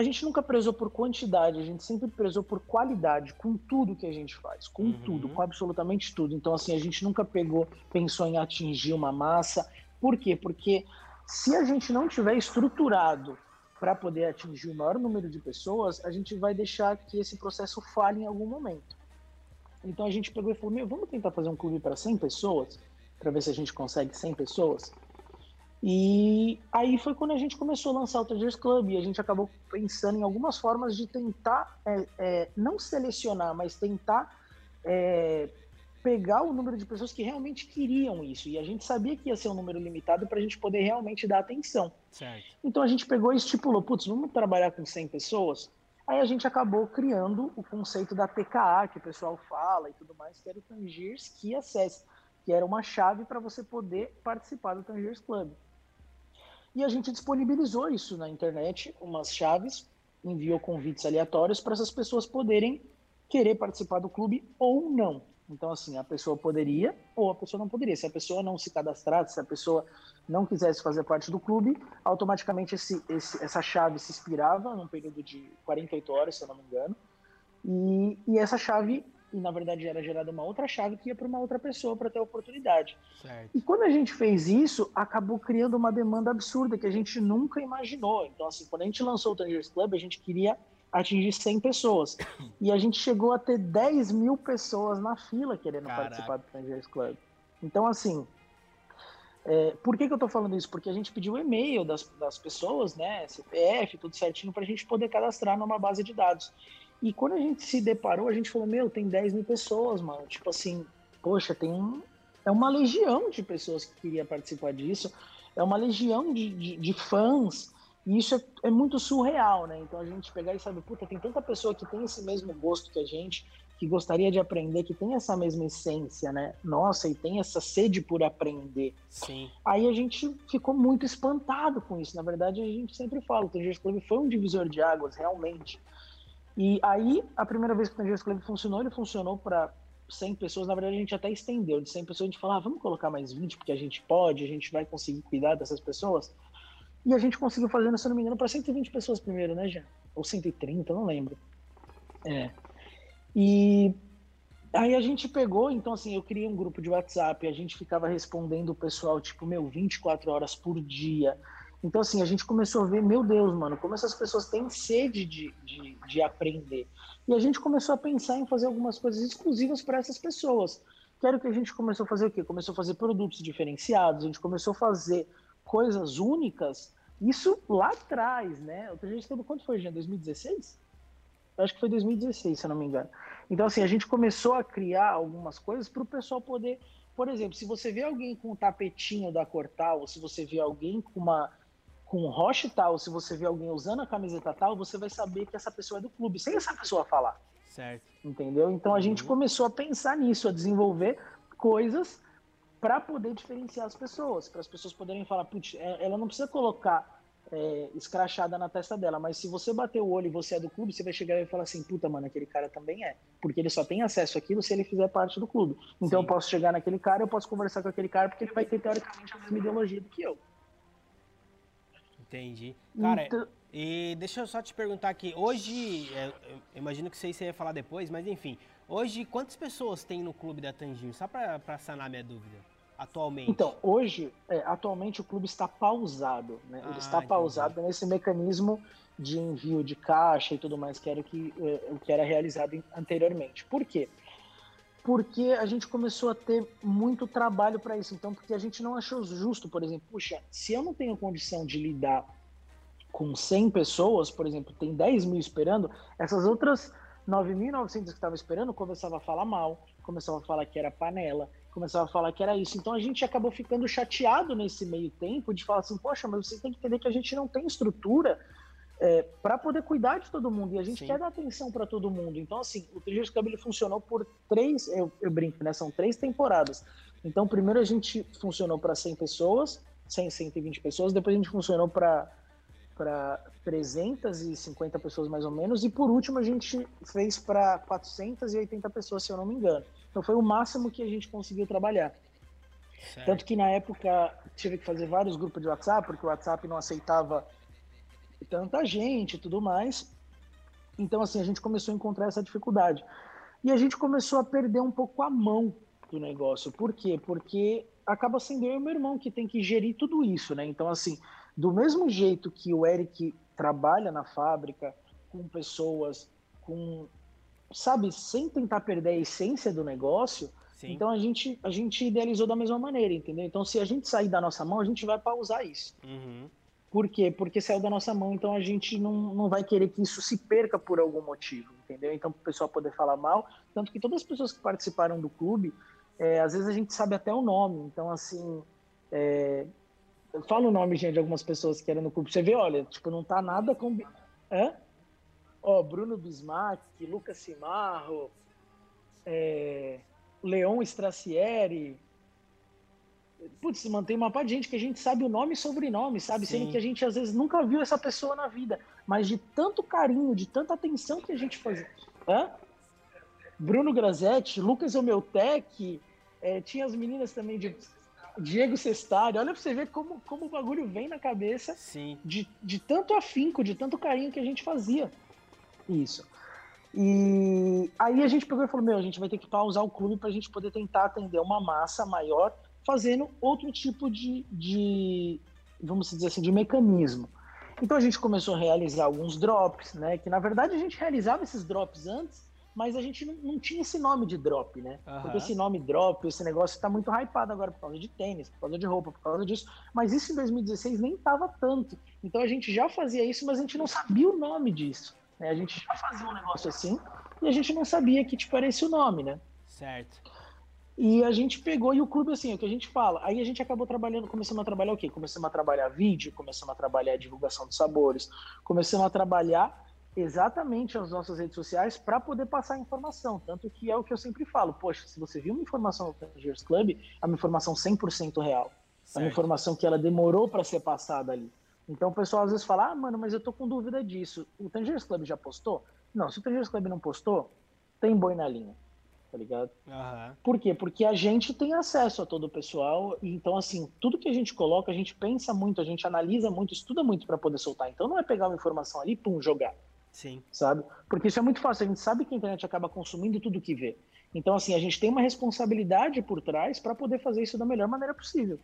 a gente nunca prezou por quantidade, a gente sempre prezou por qualidade, com tudo que a gente faz, com uhum. tudo, com absolutamente tudo. Então, assim, a gente nunca pegou, pensou em atingir uma massa. Por quê? Porque se a gente não tiver estruturado para poder atingir o maior número de pessoas, a gente vai deixar que esse processo falhe em algum momento. Então a gente pegou e falou: Meu, vamos tentar fazer um clube para 100 pessoas, para ver se a gente consegue 100 pessoas. E aí foi quando a gente começou a lançar o Traders Club e a gente acabou pensando em algumas formas de tentar, é, é, não selecionar, mas tentar é, pegar o número de pessoas que realmente queriam isso. E a gente sabia que ia ser um número limitado para a gente poder realmente dar atenção. Certo. Então a gente pegou e estipulou: putz, vamos trabalhar com 100 pessoas? Aí a gente acabou criando o conceito da TKA, que o pessoal fala e tudo mais, que era o Tangiers Key Access, que era uma chave para você poder participar do Tangiers Club. E a gente disponibilizou isso na internet, umas chaves, enviou convites aleatórios para essas pessoas poderem querer participar do clube ou não. Então, assim, a pessoa poderia ou a pessoa não poderia. Se a pessoa não se cadastrasse, se a pessoa não quisesse fazer parte do clube, automaticamente esse, esse, essa chave se expirava num período de 48 horas, se eu não me engano. E, e essa chave e na verdade era gerada uma outra chave que ia para uma outra pessoa para ter a oportunidade. Certo. E quando a gente fez isso, acabou criando uma demanda absurda que a gente nunca imaginou. Então, assim, quando a gente lançou o Tangers Club, a gente queria atingir 100 pessoas. E a gente chegou a ter 10 mil pessoas na fila querendo Caraca. participar do Tangers Club. Então, assim, é, por que, que eu estou falando isso? Porque a gente pediu o e-mail das, das pessoas, né, CPF, tudo certinho, para a gente poder cadastrar numa base de dados. E quando a gente se deparou, a gente falou, meu, tem 10 mil pessoas, mano. Tipo assim, poxa, tem um, é uma legião de pessoas que queria participar disso, é uma legião de, de, de fãs, e isso é, é, muito surreal, né? Então a gente pegar e sabe, puta, tem tanta pessoa que tem esse mesmo gosto que a gente, que gostaria de aprender, que tem essa mesma essência, né? Nossa, e tem essa sede por aprender. Sim. Aí a gente ficou muito espantado com isso. Na verdade, a gente sempre fala, o TGS Club foi um divisor de águas, realmente. E aí, a primeira vez que o Tangers Club funcionou, ele funcionou para 100 pessoas. Na verdade, a gente até estendeu. De 100 pessoas, a gente falou, ah, vamos colocar mais 20, porque a gente pode, a gente vai conseguir cuidar dessas pessoas. E a gente conseguiu fazer, se não me engano, para 120 pessoas primeiro, né, Jean? Ou 130, não lembro. É. E aí a gente pegou, então assim, eu criei um grupo de WhatsApp, a gente ficava respondendo o pessoal, tipo, meu, 24 horas por dia. Então, assim, a gente começou a ver, meu Deus, mano, como essas pessoas têm sede de, de, de aprender. E a gente começou a pensar em fazer algumas coisas exclusivas para essas pessoas. Quero que a gente começou a fazer o quê? Começou a fazer produtos diferenciados, a gente começou a fazer coisas únicas. Isso lá atrás, né? A gente teve quanto foi, Jean? 2016? Acho que foi 2016, se eu não me engano. Então, assim, a gente começou a criar algumas coisas para o pessoal poder. Por exemplo, se você vê alguém com um tapetinho da Cortal, ou se você vê alguém com uma com rocha tal, se você vê alguém usando a camiseta tal, você vai saber que essa pessoa é do clube, sem essa pessoa falar. Certo. Entendeu? Então a uhum. gente começou a pensar nisso, a desenvolver coisas para poder diferenciar as pessoas, para as pessoas poderem falar, putz, é, ela não precisa colocar é, escrachada na testa dela, mas se você bater o olho e você é do clube, você vai chegar e falar assim, puta, mano, aquele cara também é, porque ele só tem acesso àquilo se ele fizer parte do clube. Então Sim. eu posso chegar naquele cara, eu posso conversar com aquele cara, porque ele vai ter teoricamente a mesma ideologia do que eu. Entendi. Cara, então... e deixa eu só te perguntar aqui, hoje, é, eu imagino que você ia falar depois, mas enfim, hoje quantas pessoas tem no clube da Tangir? Só para sanar minha dúvida, atualmente. Então, hoje, é, atualmente o clube está pausado, né? Ele ah, está pausado entendi. nesse mecanismo de envio de caixa e tudo mais que era o que, é, que era realizado anteriormente. Por quê? Porque a gente começou a ter muito trabalho para isso. Então, porque a gente não achou justo, por exemplo, puxa, se eu não tenho condição de lidar com 100 pessoas, por exemplo, tem 10 mil esperando, essas outras 9.900 que estavam esperando começavam a falar mal, começavam a falar que era panela, começavam a falar que era isso. Então a gente acabou ficando chateado nesse meio tempo de falar assim, poxa, mas você tem que entender que a gente não tem estrutura é, para poder cuidar de todo mundo. E a gente Sim. quer dar atenção para todo mundo. Então, assim, o Trigger Club ele funcionou por três, eu, eu brinco, né? São três temporadas. Então, primeiro a gente funcionou para 100 pessoas, 100, 120 pessoas. Depois a gente funcionou para para 350 pessoas mais ou menos, e por último a gente fez para 480 pessoas, se eu não me engano. Então foi o máximo que a gente conseguiu trabalhar. Certo. Tanto que na época tive que fazer vários grupos de WhatsApp, porque o WhatsApp não aceitava tanta gente e tudo mais. Então, assim, a gente começou a encontrar essa dificuldade. E a gente começou a perder um pouco a mão do negócio. Por quê? Porque acaba sendo eu e meu irmão que tem que gerir tudo isso, né? Então, assim, do mesmo jeito que o Eric trabalha na fábrica com pessoas, com, sabe, sem tentar perder a essência do negócio, Sim. então a gente, a gente idealizou da mesma maneira, entendeu? Então, se a gente sair da nossa mão, a gente vai pausar isso. Uhum. Por quê? Porque saiu da nossa mão, então a gente não, não vai querer que isso se perca por algum motivo, entendeu? Então, para o pessoal poder falar mal. Tanto que todas as pessoas que participaram do clube, é, às vezes a gente sabe até o nome. Então, assim, é, fala o nome, gente, de algumas pessoas que eram no clube. Você vê, olha, tipo, não tá nada com. Hã? Ó, Bruno Bismarck, Lucas Cimarro, é, Leon Stracieri, putz, mantém uma parte de gente que a gente sabe o nome e sobrenome, sabe? Sim. Sendo que a gente às vezes nunca viu essa pessoa na vida, mas de tanto carinho, de tanta atenção que a gente fazia. Hã? Bruno Grazetti, Lucas Omeltec, é, tinha as meninas também de Diego Sestari. Olha pra você ver como, como o bagulho vem na cabeça Sim. De, de tanto afinco, de tanto carinho que a gente fazia. Isso. E aí a gente pegou e falou: Meu, a gente vai ter que pausar o clube para a gente poder tentar atender uma massa maior fazendo outro tipo de, de, vamos dizer assim, de mecanismo. Então a gente começou a realizar alguns drops, né? Que na verdade a gente realizava esses drops antes, mas a gente não, não tinha esse nome de drop, né? Uhum. Porque esse nome drop, esse negócio está muito hypado agora por causa de tênis, por causa de roupa, por causa disso. Mas isso em 2016 nem tava tanto. Então a gente já fazia isso, mas a gente não sabia o nome disso. Né? A gente já fazia um negócio assim e a gente não sabia que tipo era esse o nome, né? Certo. E a gente pegou, e o clube, assim, é o que a gente fala. Aí a gente acabou trabalhando, começamos a trabalhar o quê? Começamos a trabalhar vídeo, começamos a trabalhar divulgação de sabores, começamos a trabalhar exatamente as nossas redes sociais para poder passar informação. Tanto que é o que eu sempre falo: poxa, se você viu uma informação do Tangers Club, é uma informação 100% real. Certo. É uma informação que ela demorou para ser passada ali. Então o pessoal às vezes fala: ah, mano, mas eu tô com dúvida disso. O Tangers Club já postou? Não, se o Tangers Club não postou, tem boi na linha tá ligado? Uhum. Por quê? Porque a gente tem acesso a todo o pessoal, e então, assim, tudo que a gente coloca, a gente pensa muito, a gente analisa muito, estuda muito para poder soltar. Então, não é pegar uma informação ali e pum, jogar. Sim. Sabe? Porque isso é muito fácil, a gente sabe que a internet acaba consumindo tudo que vê. Então, assim, a gente tem uma responsabilidade por trás para poder fazer isso da melhor maneira possível.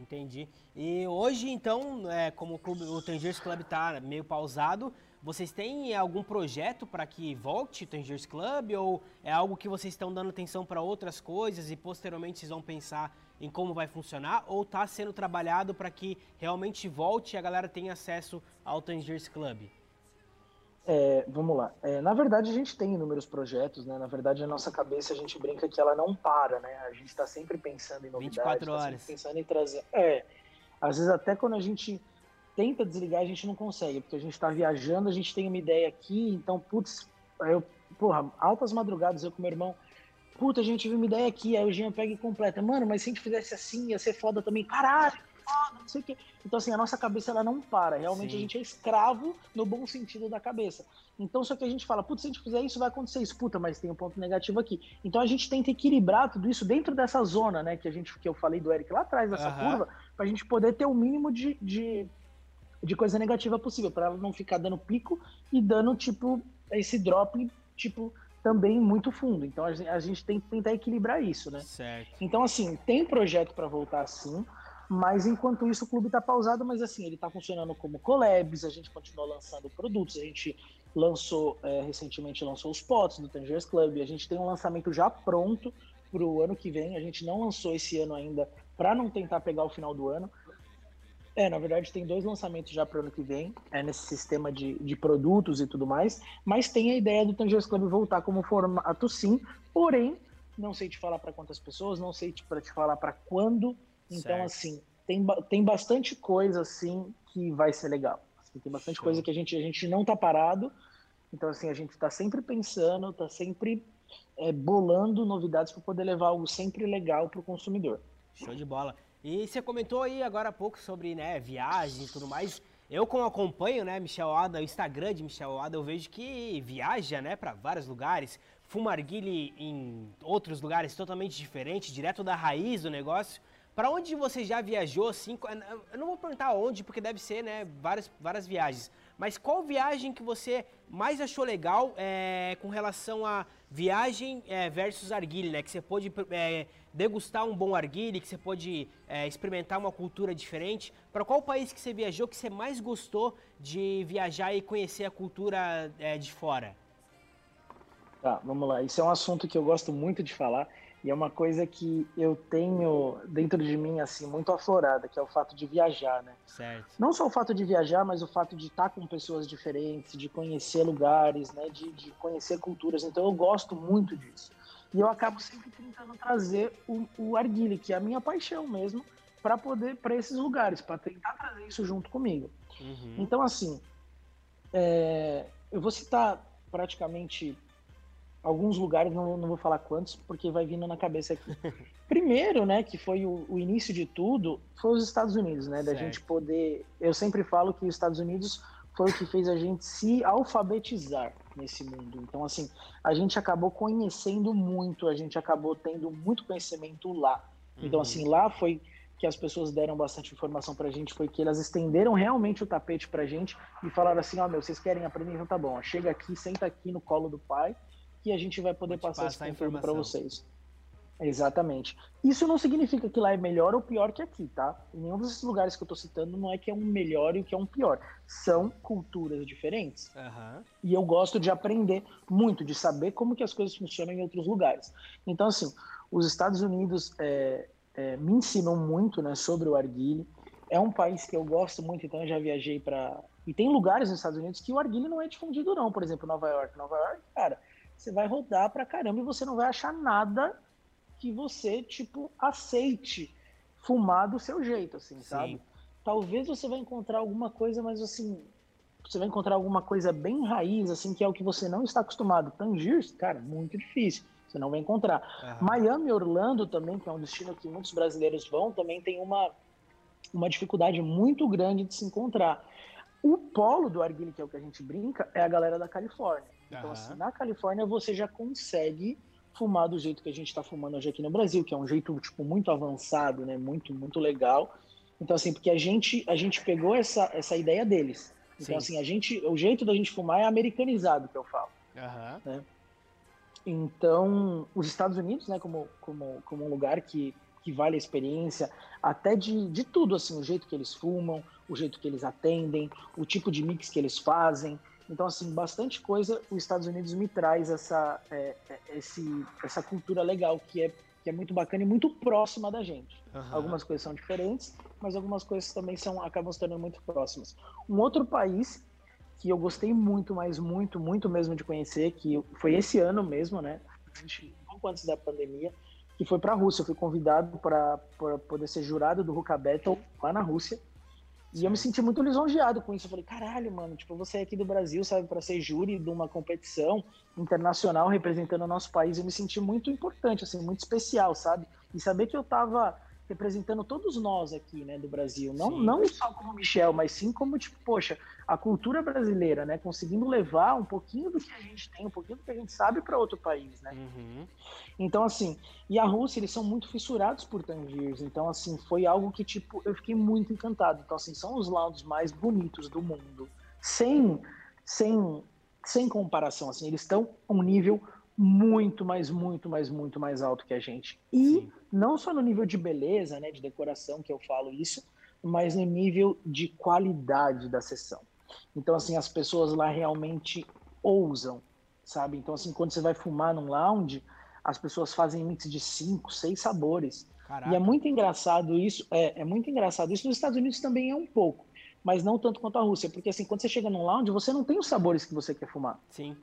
Entendi. E hoje, então, é, como o, clube, o Tangers Club tá meio pausado, vocês têm algum projeto para que volte o Tangers Club ou é algo que vocês estão dando atenção para outras coisas e posteriormente vocês vão pensar em como vai funcionar ou está sendo trabalhado para que realmente volte e a galera tenha acesso ao Tangers Club? É, vamos lá. É, na verdade, a gente tem inúmeros projetos, né? Na verdade, a nossa cabeça a gente brinca que ela não para, né? A gente está sempre pensando em novidades, 24 tá horas. Tá pensando em trazer. É, às vezes até quando a gente tenta desligar, a gente não consegue, porque a gente está viajando, a gente tem uma ideia aqui, então, putz, eu, porra, altas madrugadas, eu com meu irmão, puta, a gente viu uma ideia aqui, aí o Jean pega e completa, mano, mas se a gente fizesse assim, ia ser foda também, caralho, foda, não sei o quê. Então, assim, a nossa cabeça, ela não para, realmente Sim. a gente é escravo no bom sentido da cabeça. Então, só que a gente fala, putz, se a gente fizer isso, vai acontecer isso, puta, mas tem um ponto negativo aqui. Então, a gente tenta equilibrar tudo isso dentro dessa zona, né, que a gente, que eu falei do Eric lá atrás, dessa uhum. curva, pra gente poder ter o mínimo de, de de coisa negativa possível, para ela não ficar dando pico e dando, tipo, esse drop, tipo, também muito fundo. Então a gente, a gente tem que tentar equilibrar isso, né? Certo. Então, assim, tem projeto para voltar sim, mas enquanto isso o clube está pausado, mas assim, ele está funcionando como collabs, a gente continua lançando produtos, a gente lançou, é, recentemente lançou os pots do Tanger's Club, a gente tem um lançamento já pronto para o ano que vem, a gente não lançou esse ano ainda para não tentar pegar o final do ano, é, na verdade tem dois lançamentos já para o ano que vem, é nesse sistema de, de produtos e tudo mais, mas tem a ideia do Tangers Club voltar como formato sim, porém, não sei te falar para quantas pessoas, não sei para te falar para quando, então certo. assim, tem, tem bastante coisa assim que vai ser legal. Assim, tem bastante Show. coisa que a gente, a gente não tá parado. Então, assim, a gente está sempre pensando, está sempre é, bolando novidades para poder levar algo sempre legal para o consumidor. Show de bola. E você comentou aí agora há pouco sobre né, viagens e tudo mais. Eu, como acompanho, né, Michel Ada, o Instagram de Michel Ada, eu vejo que viaja, né, para vários lugares, fuma arguile em outros lugares totalmente diferentes, direto da raiz do negócio. Para onde você já viajou, assim, eu não vou perguntar onde, porque deve ser, né, várias, várias viagens, mas qual viagem que você mais achou legal é, com relação a viagem é, versus arguile, né, que você pôde é, degustar um bom arguile, que você pôde experimentar uma cultura diferente. Para qual país que você viajou que você mais gostou de viajar e conhecer a cultura de fora? Tá, vamos lá. Isso é um assunto que eu gosto muito de falar e é uma coisa que eu tenho dentro de mim assim muito aflorada, que é o fato de viajar, né? Certo. Não só o fato de viajar, mas o fato de estar com pessoas diferentes, de conhecer lugares, né? De, de conhecer culturas. Então eu gosto muito disso. E eu acabo sempre tentando trazer o, o arguile, que é a minha paixão mesmo, para poder para esses lugares, para tentar trazer isso junto comigo. Uhum. Então assim, é, eu vou citar praticamente alguns lugares, não, não vou falar quantos, porque vai vindo na cabeça aqui. Primeiro, né, que foi o, o, início de tudo, foi os Estados Unidos, né, da certo. gente poder. Eu sempre falo que os Estados Unidos foi o que fez a gente se alfabetizar nesse mundo. Então, assim, a gente acabou conhecendo muito, a gente acabou tendo muito conhecimento lá. Então, uhum. assim, lá foi que as pessoas deram bastante informação pra gente, foi que elas estenderam realmente o tapete pra gente e falaram assim, ó, oh, meu, vocês querem aprender? Então tá bom, chega aqui, senta aqui no colo do pai que a gente vai poder passar esse conteúdo para vocês. Exatamente. Isso não significa que lá é melhor ou pior que aqui, tá? Em nenhum desses lugares que eu estou citando não é que é um melhor e o que é um pior. São culturas diferentes. Uhum. E eu gosto de aprender muito, de saber como que as coisas funcionam em outros lugares. Então, assim, os Estados Unidos é, é, me ensinam muito né, sobre o arguile. É um país que eu gosto muito, então eu já viajei para... E tem lugares nos Estados Unidos que o arguile não é difundido não. Por exemplo, Nova York. Nova York, cara você vai rodar pra caramba e você não vai achar nada que você, tipo, aceite fumar do seu jeito, assim, Sim. sabe? Talvez você vai encontrar alguma coisa, mas assim, você vai encontrar alguma coisa bem raiz, assim, que é o que você não está acostumado. Tangiers, cara, muito difícil. Você não vai encontrar. Uhum. Miami, Orlando também, que é um destino que muitos brasileiros vão, também tem uma, uma dificuldade muito grande de se encontrar. O polo do arguile, que é o que a gente brinca, é a galera da Califórnia. Então, uhum. assim, na Califórnia você já consegue fumar do jeito que a gente está fumando hoje aqui no Brasil, que é um jeito tipo muito avançado, né? Muito muito legal. Então assim, porque a gente a gente pegou essa essa ideia deles. Então Sim. assim, a gente o jeito da gente fumar é americanizado, que eu falo. Uhum. Né? Então, os Estados Unidos, né, como como como um lugar que que vale a experiência, até de, de tudo, assim, o jeito que eles fumam, o jeito que eles atendem, o tipo de mix que eles fazem, então, assim, bastante coisa os Estados Unidos me traz essa, é, é, esse, essa cultura legal que é, que é muito bacana e muito próxima da gente. Uhum. Algumas coisas são diferentes, mas algumas coisas também são, acabam se tornando muito próximas. Um outro país que eu gostei muito, mas muito, muito mesmo de conhecer, que foi esse ano mesmo, né? Um pouco antes da pandemia, que foi para a Rússia. Eu fui convidado para poder ser jurado do Ruka Battle lá na Rússia. E eu me senti muito lisonjeado com isso. Eu falei, caralho, mano, tipo, você é aqui do Brasil, sabe, para ser júri de uma competição internacional representando o nosso país, eu me senti muito importante, assim, muito especial, sabe? E saber que eu tava representando todos nós aqui, né, do Brasil. Não, não só como Michel, mas sim como, tipo, poxa, a cultura brasileira, né, conseguindo levar um pouquinho do que a gente tem, um pouquinho do que a gente sabe para outro país, né. Uhum. Então, assim, e a Rússia, eles são muito fissurados por Tangiers, então, assim, foi algo que, tipo, eu fiquei muito encantado. Então, assim, são os lados mais bonitos do mundo, sem, sem, sem comparação, assim, eles estão um nível muito, mais, muito, mais, muito mais alto que a gente. E Sim não só no nível de beleza, né, de decoração que eu falo isso, mas no nível de qualidade da sessão. Então, assim, as pessoas lá realmente ousam, sabe? Então, assim, quando você vai fumar num lounge, as pessoas fazem mix de cinco, seis sabores. Caraca. E é muito engraçado isso, é, é muito engraçado isso. Nos Estados Unidos também é um pouco, mas não tanto quanto a Rússia, porque assim, quando você chega num lounge, você não tem os sabores que você quer fumar. Sim.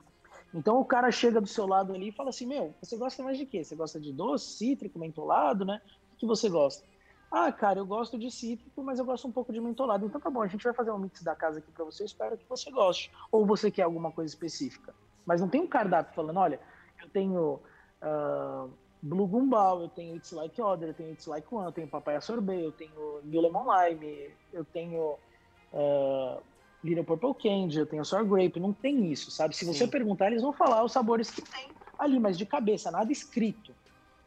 Então o cara chega do seu lado ali e fala assim: Meu, você gosta mais de quê? Você gosta de doce, cítrico, mentolado, né? O que você gosta? Ah, cara, eu gosto de cítrico, mas eu gosto um pouco de mentolado. Então tá bom, a gente vai fazer um mix da casa aqui para você, espero que você goste. Ou você quer alguma coisa específica. Mas não tem um cardápio falando, olha, eu tenho uh, Blue Gumball, eu tenho It's Like Other, eu tenho It's Like One, eu tenho Papaya Sorbet, eu tenho New Lemon Lime, eu tenho uh, Little Purple Candy, eu tenho Sour Grape. Não tem isso, sabe? Se você Sim. perguntar, eles vão falar os sabores que tem ali, mas de cabeça, nada escrito.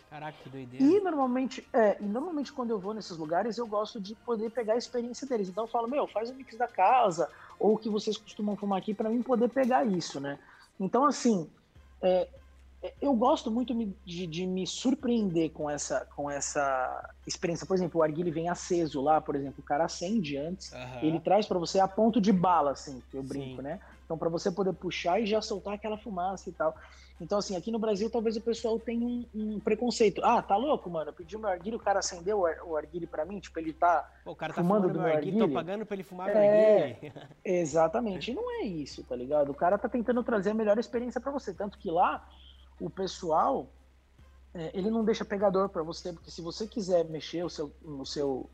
Caraca, que doideira. E normalmente, é, e normalmente quando eu vou nesses lugares, eu gosto de poder pegar a experiência deles. Então eu falo, meu, faz o mix da casa, ou o que vocês costumam fumar aqui, para mim poder pegar isso, né? Então, assim, é eu gosto muito de, de, me surpreender com essa, com essa experiência. Por exemplo, o arguile vem aceso lá, por exemplo, o cara acende antes, uhum. ele traz para você a ponto de bala, assim, que eu brinco, Sim. né? Então, para você poder puxar e já soltar aquela fumaça e tal. Então, assim, aqui no Brasil, talvez o pessoal tenha um, um preconceito. Ah, tá louco, mano? Eu pedi meu arguile, o cara acendeu o, arguile pra mim, tipo, ele tá, Pô, o cara tá fumando, fumando do meu arguile, tô pagando pra ele fumar é, meu arguile. Exatamente, e não é isso, tá ligado? O cara tá tentando trazer a melhor experiência para você. Tanto que lá, o pessoal, é, ele não deixa pegador para você, porque se você quiser mexer o seu, no seu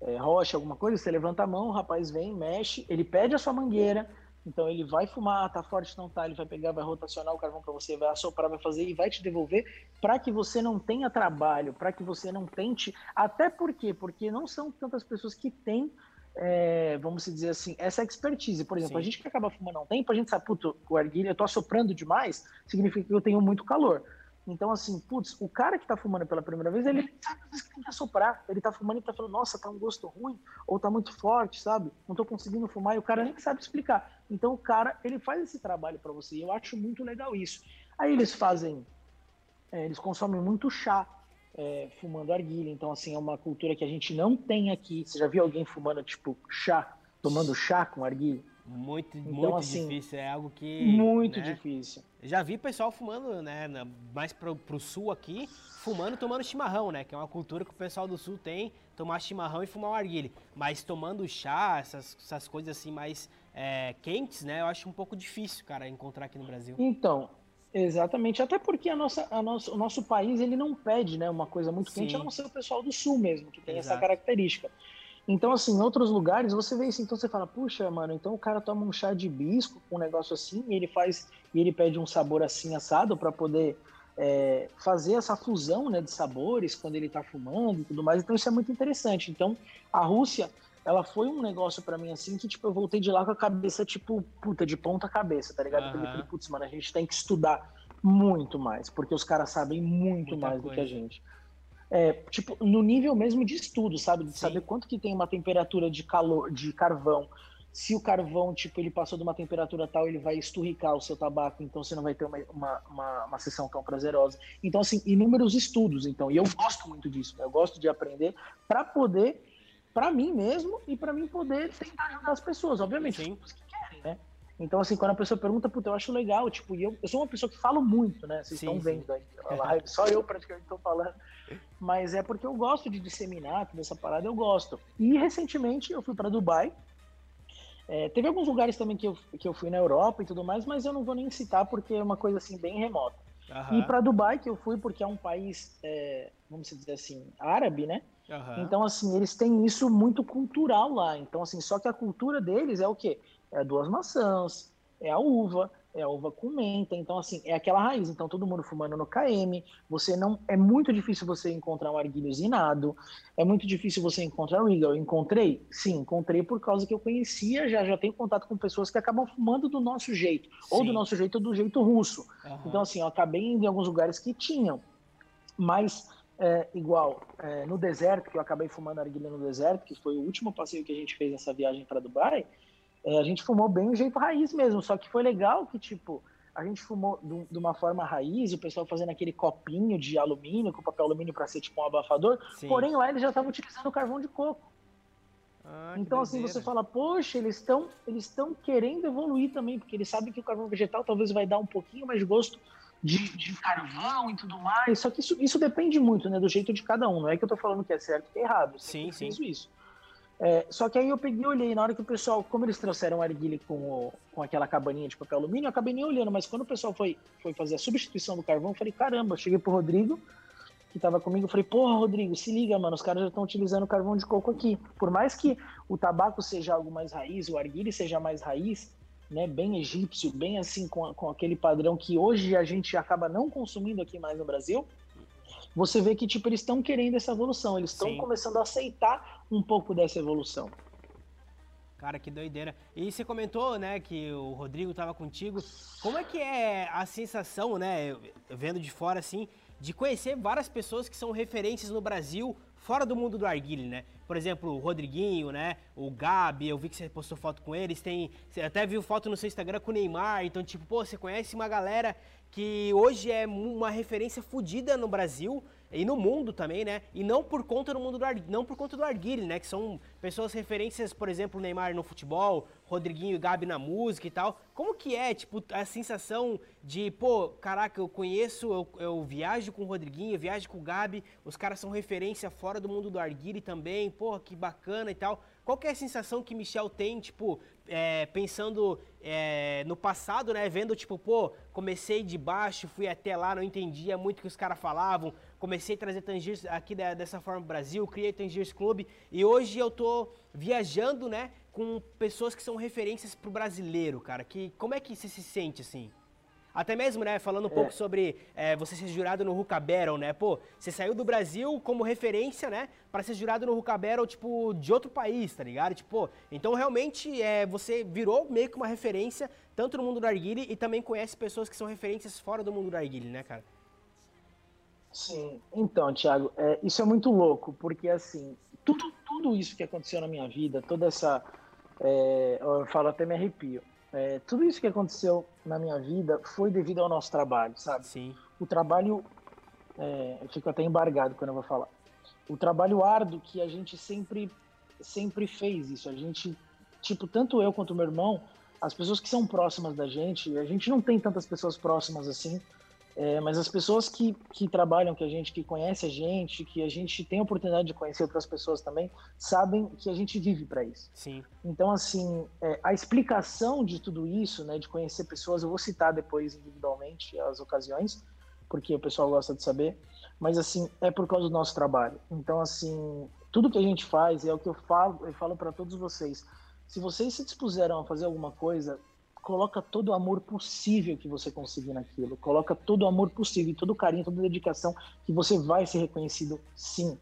é, rocha, alguma coisa, você levanta a mão, o rapaz vem, mexe, ele pede a sua mangueira, então ele vai fumar, tá forte, não tá, ele vai pegar, vai rotacionar o carvão para você, vai assoprar, vai fazer e vai te devolver para que você não tenha trabalho, para que você não tente. Até por quê? Porque não são tantas pessoas que têm, é, vamos dizer assim, essa expertise. Por exemplo, Sim. a gente que acaba fumando há um tempo, a gente sabe, puto, o arguilha, eu tô assoprando demais, significa que eu tenho muito calor. Então, assim, putz, o cara que tá fumando pela primeira vez, ele sabe que tem que assoprar. Ele tá fumando e tá falando, nossa, tá um gosto ruim, ou tá muito forte, sabe? Não tô conseguindo fumar, e o cara nem sabe explicar. Então, o cara, ele faz esse trabalho para você, e eu acho muito legal isso. Aí eles fazem, é, eles consomem muito chá, é, fumando arguilha. Então, assim, é uma cultura que a gente não tem aqui. Você já viu alguém fumando, tipo, chá, tomando chá com arguilha? Muito, então, muito assim, difícil, é algo que. Muito né, difícil. Já vi pessoal fumando, né, mais pro, pro sul aqui, fumando tomando chimarrão, né? Que é uma cultura que o pessoal do sul tem, tomar chimarrão e fumar um arguile. Mas tomando chá, essas, essas coisas assim mais é, quentes, né? Eu acho um pouco difícil, cara, encontrar aqui no Brasil. Então, exatamente. Até porque a nossa, a nossa, o nosso país, ele não pede, né, uma coisa muito quente, Sim. a não ser o pessoal do sul mesmo, que tem Exato. essa característica. Então, assim, em outros lugares você vê isso, então você fala, puxa, mano, então o cara toma um chá de bisco com um negócio assim, e ele faz, e ele pede um sabor assim assado para poder é, fazer essa fusão né, de sabores quando ele tá fumando e tudo mais. Então isso é muito interessante. Então, a Rússia, ela foi um negócio para mim assim que, tipo, eu voltei de lá com a cabeça, tipo, puta, de ponta cabeça, tá ligado? Uhum. Eu falei, putz, mano, a gente tem que estudar muito mais, porque os caras sabem muito Muita mais coisa. do que a gente é, tipo, no nível mesmo de estudo, sabe? De Sim. saber quanto que tem uma temperatura de calor, de carvão. Se o carvão, tipo, ele passou de uma temperatura tal, ele vai esturricar o seu tabaco, então você não vai ter uma, uma, uma, uma sessão tão prazerosa. Então, assim, inúmeros estudos, então, e eu gosto muito disso, né? eu gosto de aprender para poder, para mim mesmo, e para mim poder tentar ajudar as pessoas, obviamente, Sim. as que querem, né? Então, assim, quando a pessoa pergunta, puta, eu acho legal, tipo, e eu, eu sou uma pessoa que falo muito, né? Vocês sim, estão vendo aí a live, só eu praticamente estou falando. Mas é porque eu gosto de disseminar toda essa parada, eu gosto. E recentemente eu fui para Dubai. É, teve alguns lugares também que eu, que eu fui na Europa e tudo mais, mas eu não vou nem citar porque é uma coisa assim bem remota. Uhum. E para Dubai que eu fui porque é um país, é, vamos dizer assim, árabe, né? Uhum. Então, assim, eles têm isso muito cultural lá. Então, assim, só que a cultura deles é o quê? é duas maçãs, é a uva, é a uva com menta, então assim, é aquela raiz, então todo mundo fumando no KM, você não, é muito difícil você encontrar um arguilho usinado, é muito difícil você encontrar Regal, eu encontrei? Sim, encontrei por causa que eu conhecia, já, já tenho contato com pessoas que acabam fumando do nosso jeito, Sim. ou do nosso jeito ou do jeito russo, uhum. então assim, eu acabei indo em alguns lugares que tinham, mas é, igual, é, no deserto, que eu acabei fumando arguilha no deserto, que foi o último passeio que a gente fez nessa viagem para Dubai, é, a gente fumou bem o jeito raiz mesmo, só que foi legal que, tipo, a gente fumou de uma forma raiz, o pessoal fazendo aquele copinho de alumínio, com papel alumínio para ser tipo um abafador, Sim. porém lá eles já estavam utilizando carvão de coco. Ah, então, assim, você fala, poxa, eles estão eles estão querendo evoluir também, porque eles sabem que o carvão vegetal talvez vai dar um pouquinho mais de gosto de, de carvão e tudo mais. Só que isso, isso depende muito, né, do jeito de cada um. Não é que eu tô falando que é certo e que é errado. Sim, sim. isso. É, só que aí eu peguei e olhei, na hora que o pessoal, como eles trouxeram o arguile com, o, com aquela cabaninha de papel alumínio, eu acabei nem olhando, mas quando o pessoal foi, foi fazer a substituição do carvão, eu falei, caramba, eu cheguei pro Rodrigo, que tava comigo, eu falei, porra, Rodrigo, se liga, mano, os caras já estão utilizando carvão de coco aqui. Por mais que o tabaco seja algo mais raiz, o arguile seja mais raiz, né, bem egípcio, bem assim, com, com aquele padrão que hoje a gente acaba não consumindo aqui mais no Brasil, você vê que, tipo, eles estão querendo essa evolução, eles estão começando a aceitar um pouco dessa evolução. Cara, que doideira. E você comentou, né, que o Rodrigo estava contigo. Como é que é a sensação, né, vendo de fora assim, de conhecer várias pessoas que são referências no Brasil, fora do mundo do arguile, né? Por exemplo, o Rodriguinho, né? O Gabi, eu vi que você postou foto com eles. Tem, você até viu foto no seu Instagram com o Neymar. Então, tipo, pô, você conhece uma galera que hoje é uma referência fodida no Brasil e no mundo também, né? E não por conta do mundo do não por conta do Arguile, né? Que são pessoas referências, por exemplo, Neymar no futebol, Rodriguinho e Gabi na música e tal. Como que é, tipo, a sensação de, pô, caraca, eu conheço, eu, eu viajo com o Rodriguinho, eu viajo com o Gabi, os caras são referência fora do mundo do Arguile também, porra, que bacana e tal. Qual é a sensação que Michel tem, tipo, é, pensando é, no passado, né? Vendo, tipo, pô, comecei de baixo, fui até lá, não entendia muito o que os caras falavam, comecei a trazer Tangiers aqui da, dessa forma no Brasil, criei Tangiers Clube e hoje eu tô viajando, né, com pessoas que são referências pro brasileiro, cara. Que, como é que você se sente, assim? Até mesmo, né, falando um é. pouco sobre é, você ser jurado no Ruka Battle, né? Pô, você saiu do Brasil como referência, né, para ser jurado no Ruka Battle, tipo, de outro país, tá ligado? Tipo, então realmente é, você virou meio que uma referência, tanto no mundo do Arguile e também conhece pessoas que são referências fora do mundo do Arguile, né, cara? Sim, então, Thiago, é, isso é muito louco, porque assim, tudo, tudo isso que aconteceu na minha vida, toda essa. É, eu falo até me arrepio. É, tudo isso que aconteceu na minha vida foi devido ao nosso trabalho, sabe? Sim. O trabalho. É, eu fico até embargado quando eu vou falar. O trabalho árduo que a gente sempre, sempre fez isso. A gente, tipo, tanto eu quanto meu irmão, as pessoas que são próximas da gente, a gente não tem tantas pessoas próximas assim, é, mas as pessoas que, que trabalham com a gente, que conhecem a gente, que a gente tem a oportunidade de conhecer outras pessoas também, sabem que a gente vive para isso. Sim. Então, assim, é, a explicação de tudo isso, né, de conhecer pessoas, eu vou citar depois individualmente as ocasiões, porque o pessoal gosta de saber, mas, assim, é por causa do nosso trabalho. Então, assim, tudo que a gente faz é o que eu falo, eu falo para todos vocês. Se vocês se dispuseram a fazer alguma coisa, coloca todo o amor possível que você conseguir naquilo, coloca todo o amor possível, todo o carinho, toda a dedicação que você vai ser reconhecido sim.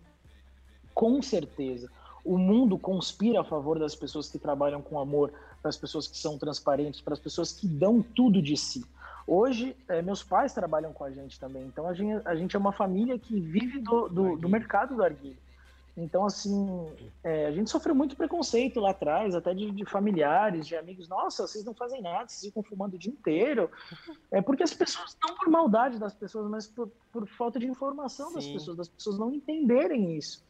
Com certeza. O mundo conspira a favor das pessoas que trabalham com amor, para as pessoas que são transparentes, para as pessoas que dão tudo de si. Hoje, é, meus pais trabalham com a gente também, então a gente, a gente é uma família que vive do, do, do mercado do arguilho. Então, assim, é, a gente sofreu muito preconceito lá atrás, até de, de, familiares, de amigos. Nossa, vocês não fazem nada, vocês ficam fumando o dia inteiro. É porque as pessoas, não por maldade das pessoas, mas por, por falta de informação Sim. das pessoas, das pessoas não entenderem isso.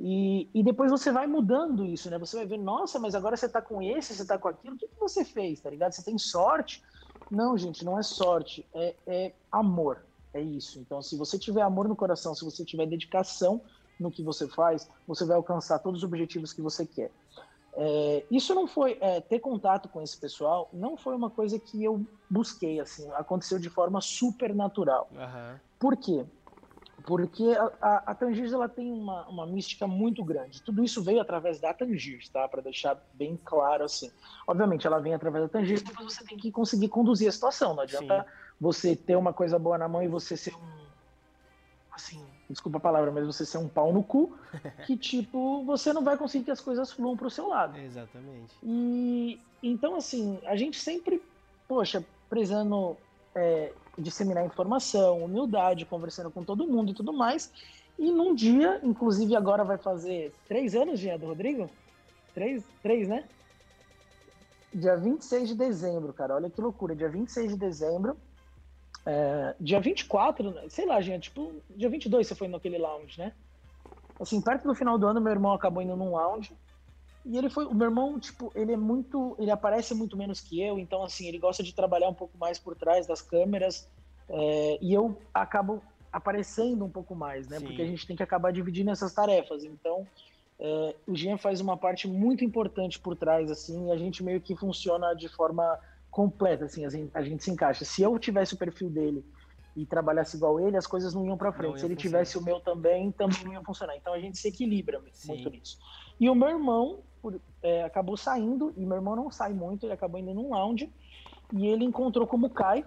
E, e depois você vai mudando isso, né? Você vai ver, nossa, mas agora você tá com esse, você tá com aquilo, o que, que você fez, tá ligado? Você tem sorte? Não, gente, não é sorte, é, é amor, é isso. Então, se você tiver amor no coração, se você tiver dedicação, no que você faz, você vai alcançar todos os objetivos que você quer. É, isso não foi é, ter contato com esse pessoal, não foi uma coisa que eu busquei assim, aconteceu de forma super natural. Uhum. Por quê? Porque a, a, a Tangiers ela tem uma, uma mística muito grande. Tudo isso veio através da Tangiers, tá? Para deixar bem claro assim. Obviamente, ela vem através da Tangiers, mas você tem que conseguir conduzir a situação. Não adianta Sim. você ter uma coisa boa na mão e você ser um assim, desculpa a palavra, mas você ser um pau no cu, que tipo, você não vai conseguir que as coisas fluam pro seu lado. Exatamente. E então, assim, a gente sempre, poxa, prezando é, disseminar informação, humildade, conversando com todo mundo e tudo mais. E num dia, inclusive agora vai fazer três anos, dia do Rodrigo? Três, três, né? Dia 26 de dezembro, cara. Olha que loucura. Dia 26 de dezembro, é, dia 24, sei lá, gente, tipo, dia 22 você foi naquele lounge, né? Assim, perto do final do ano, meu irmão acabou indo num lounge. E ele foi, o meu irmão, tipo, ele é muito, ele aparece muito menos que eu, então, assim, ele gosta de trabalhar um pouco mais por trás das câmeras. É, e eu acabo aparecendo um pouco mais, né? Sim. Porque a gente tem que acabar dividindo essas tarefas. Então, é, o Jean faz uma parte muito importante por trás, assim, e a gente meio que funciona de forma completa, assim, a gente, a gente se encaixa. Se eu tivesse o perfil dele e trabalhasse igual ele, as coisas não iam para frente. Se ele funcionar. tivesse o meu também, também não ia funcionar. Então a gente se equilibra Sim. muito nisso. E o meu irmão por, é, acabou saindo, e meu irmão não sai muito, ele acabou indo num lounge, e ele encontrou com o Mukai,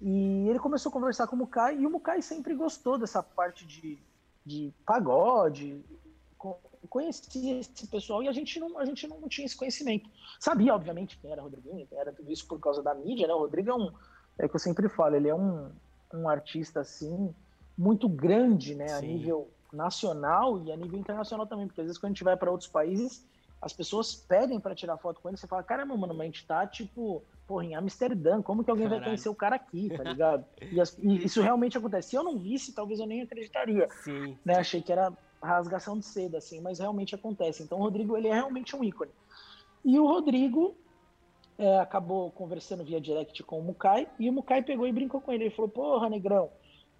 e ele começou a conversar com o Mukai, e o Mukai sempre gostou dessa parte de, de pagode, conhecia esse pessoal e a gente não, a gente não tinha esse conhecimento. Sabia, obviamente, quem era Rodriguinho, quem era tudo isso por causa da mídia, né? O Rodrigo é um, é o que eu sempre falo, ele é um, um artista, assim, muito grande, né? Sim. A nível nacional e a nível internacional também, porque às vezes quando a gente vai para outros países, as pessoas pedem para tirar foto com ele, você fala, caramba, mano, mas a gente tá, tipo, porra, em Amsterdã, como que alguém Caralho. vai conhecer o cara aqui, tá ligado? e, as, e, isso realmente acontece. Se eu não visse, talvez eu nem acreditaria. Sim. Né? Achei que era rasgação de seda, assim, mas realmente acontece. Então o Rodrigo, ele é realmente um ícone. E o Rodrigo é, acabou conversando via direct com o Mukai, e o Mukai pegou e brincou com ele. Ele falou, porra, negrão,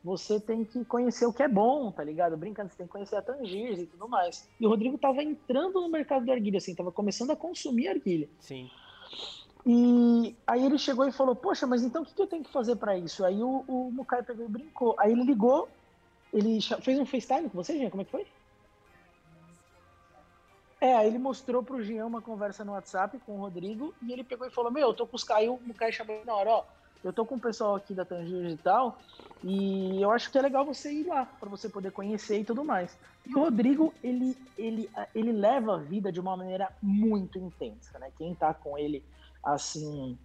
você tem que conhecer o que é bom, tá ligado? Brincando, você tem que conhecer a Tangiers e tudo mais. E o Rodrigo tava entrando no mercado da argilha, assim, tava começando a consumir argilha. Sim. E aí ele chegou e falou, poxa, mas então o que, eu tenho que fazer para isso? Aí o, o Mukai pegou e brincou. Aí ele ligou, ele fez um FaceTime com você, Jean, como é que foi? É, aí ele mostrou pro Jean uma conversa no WhatsApp com o Rodrigo e ele pegou e falou, meu, eu tô com os Caio, o Mukai chamou na hora, ó, eu tô com o pessoal aqui da Tangier e tal, e eu acho que é legal você ir lá, para você poder conhecer e tudo mais. E o Rodrigo, ele, ele, ele leva a vida de uma maneira muito intensa, né? Quem tá com ele, assim,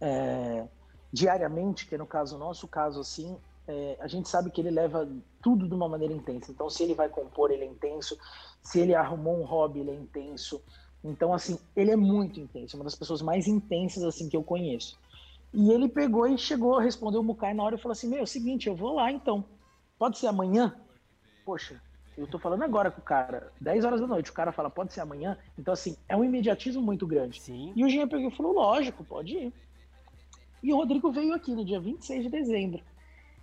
é, diariamente, que é no caso, nosso caso, assim, é, a gente sabe que ele leva tudo de uma maneira intensa. Então, se ele vai compor, ele é intenso. Se ele arrumou um hobby, ele é intenso. Então, assim, ele é muito intenso. Uma das pessoas mais intensas, assim, que eu conheço. E ele pegou e chegou, respondeu o Mukai na hora e falou assim: Meu, é o seguinte, eu vou lá então. Pode ser amanhã? Poxa, eu tô falando agora com o cara, 10 horas da noite, o cara fala, pode ser amanhã. Então, assim, é um imediatismo muito grande. Sim. E o Jean pegou e falou: Lógico, pode ir. E o Rodrigo veio aqui no dia 26 de dezembro.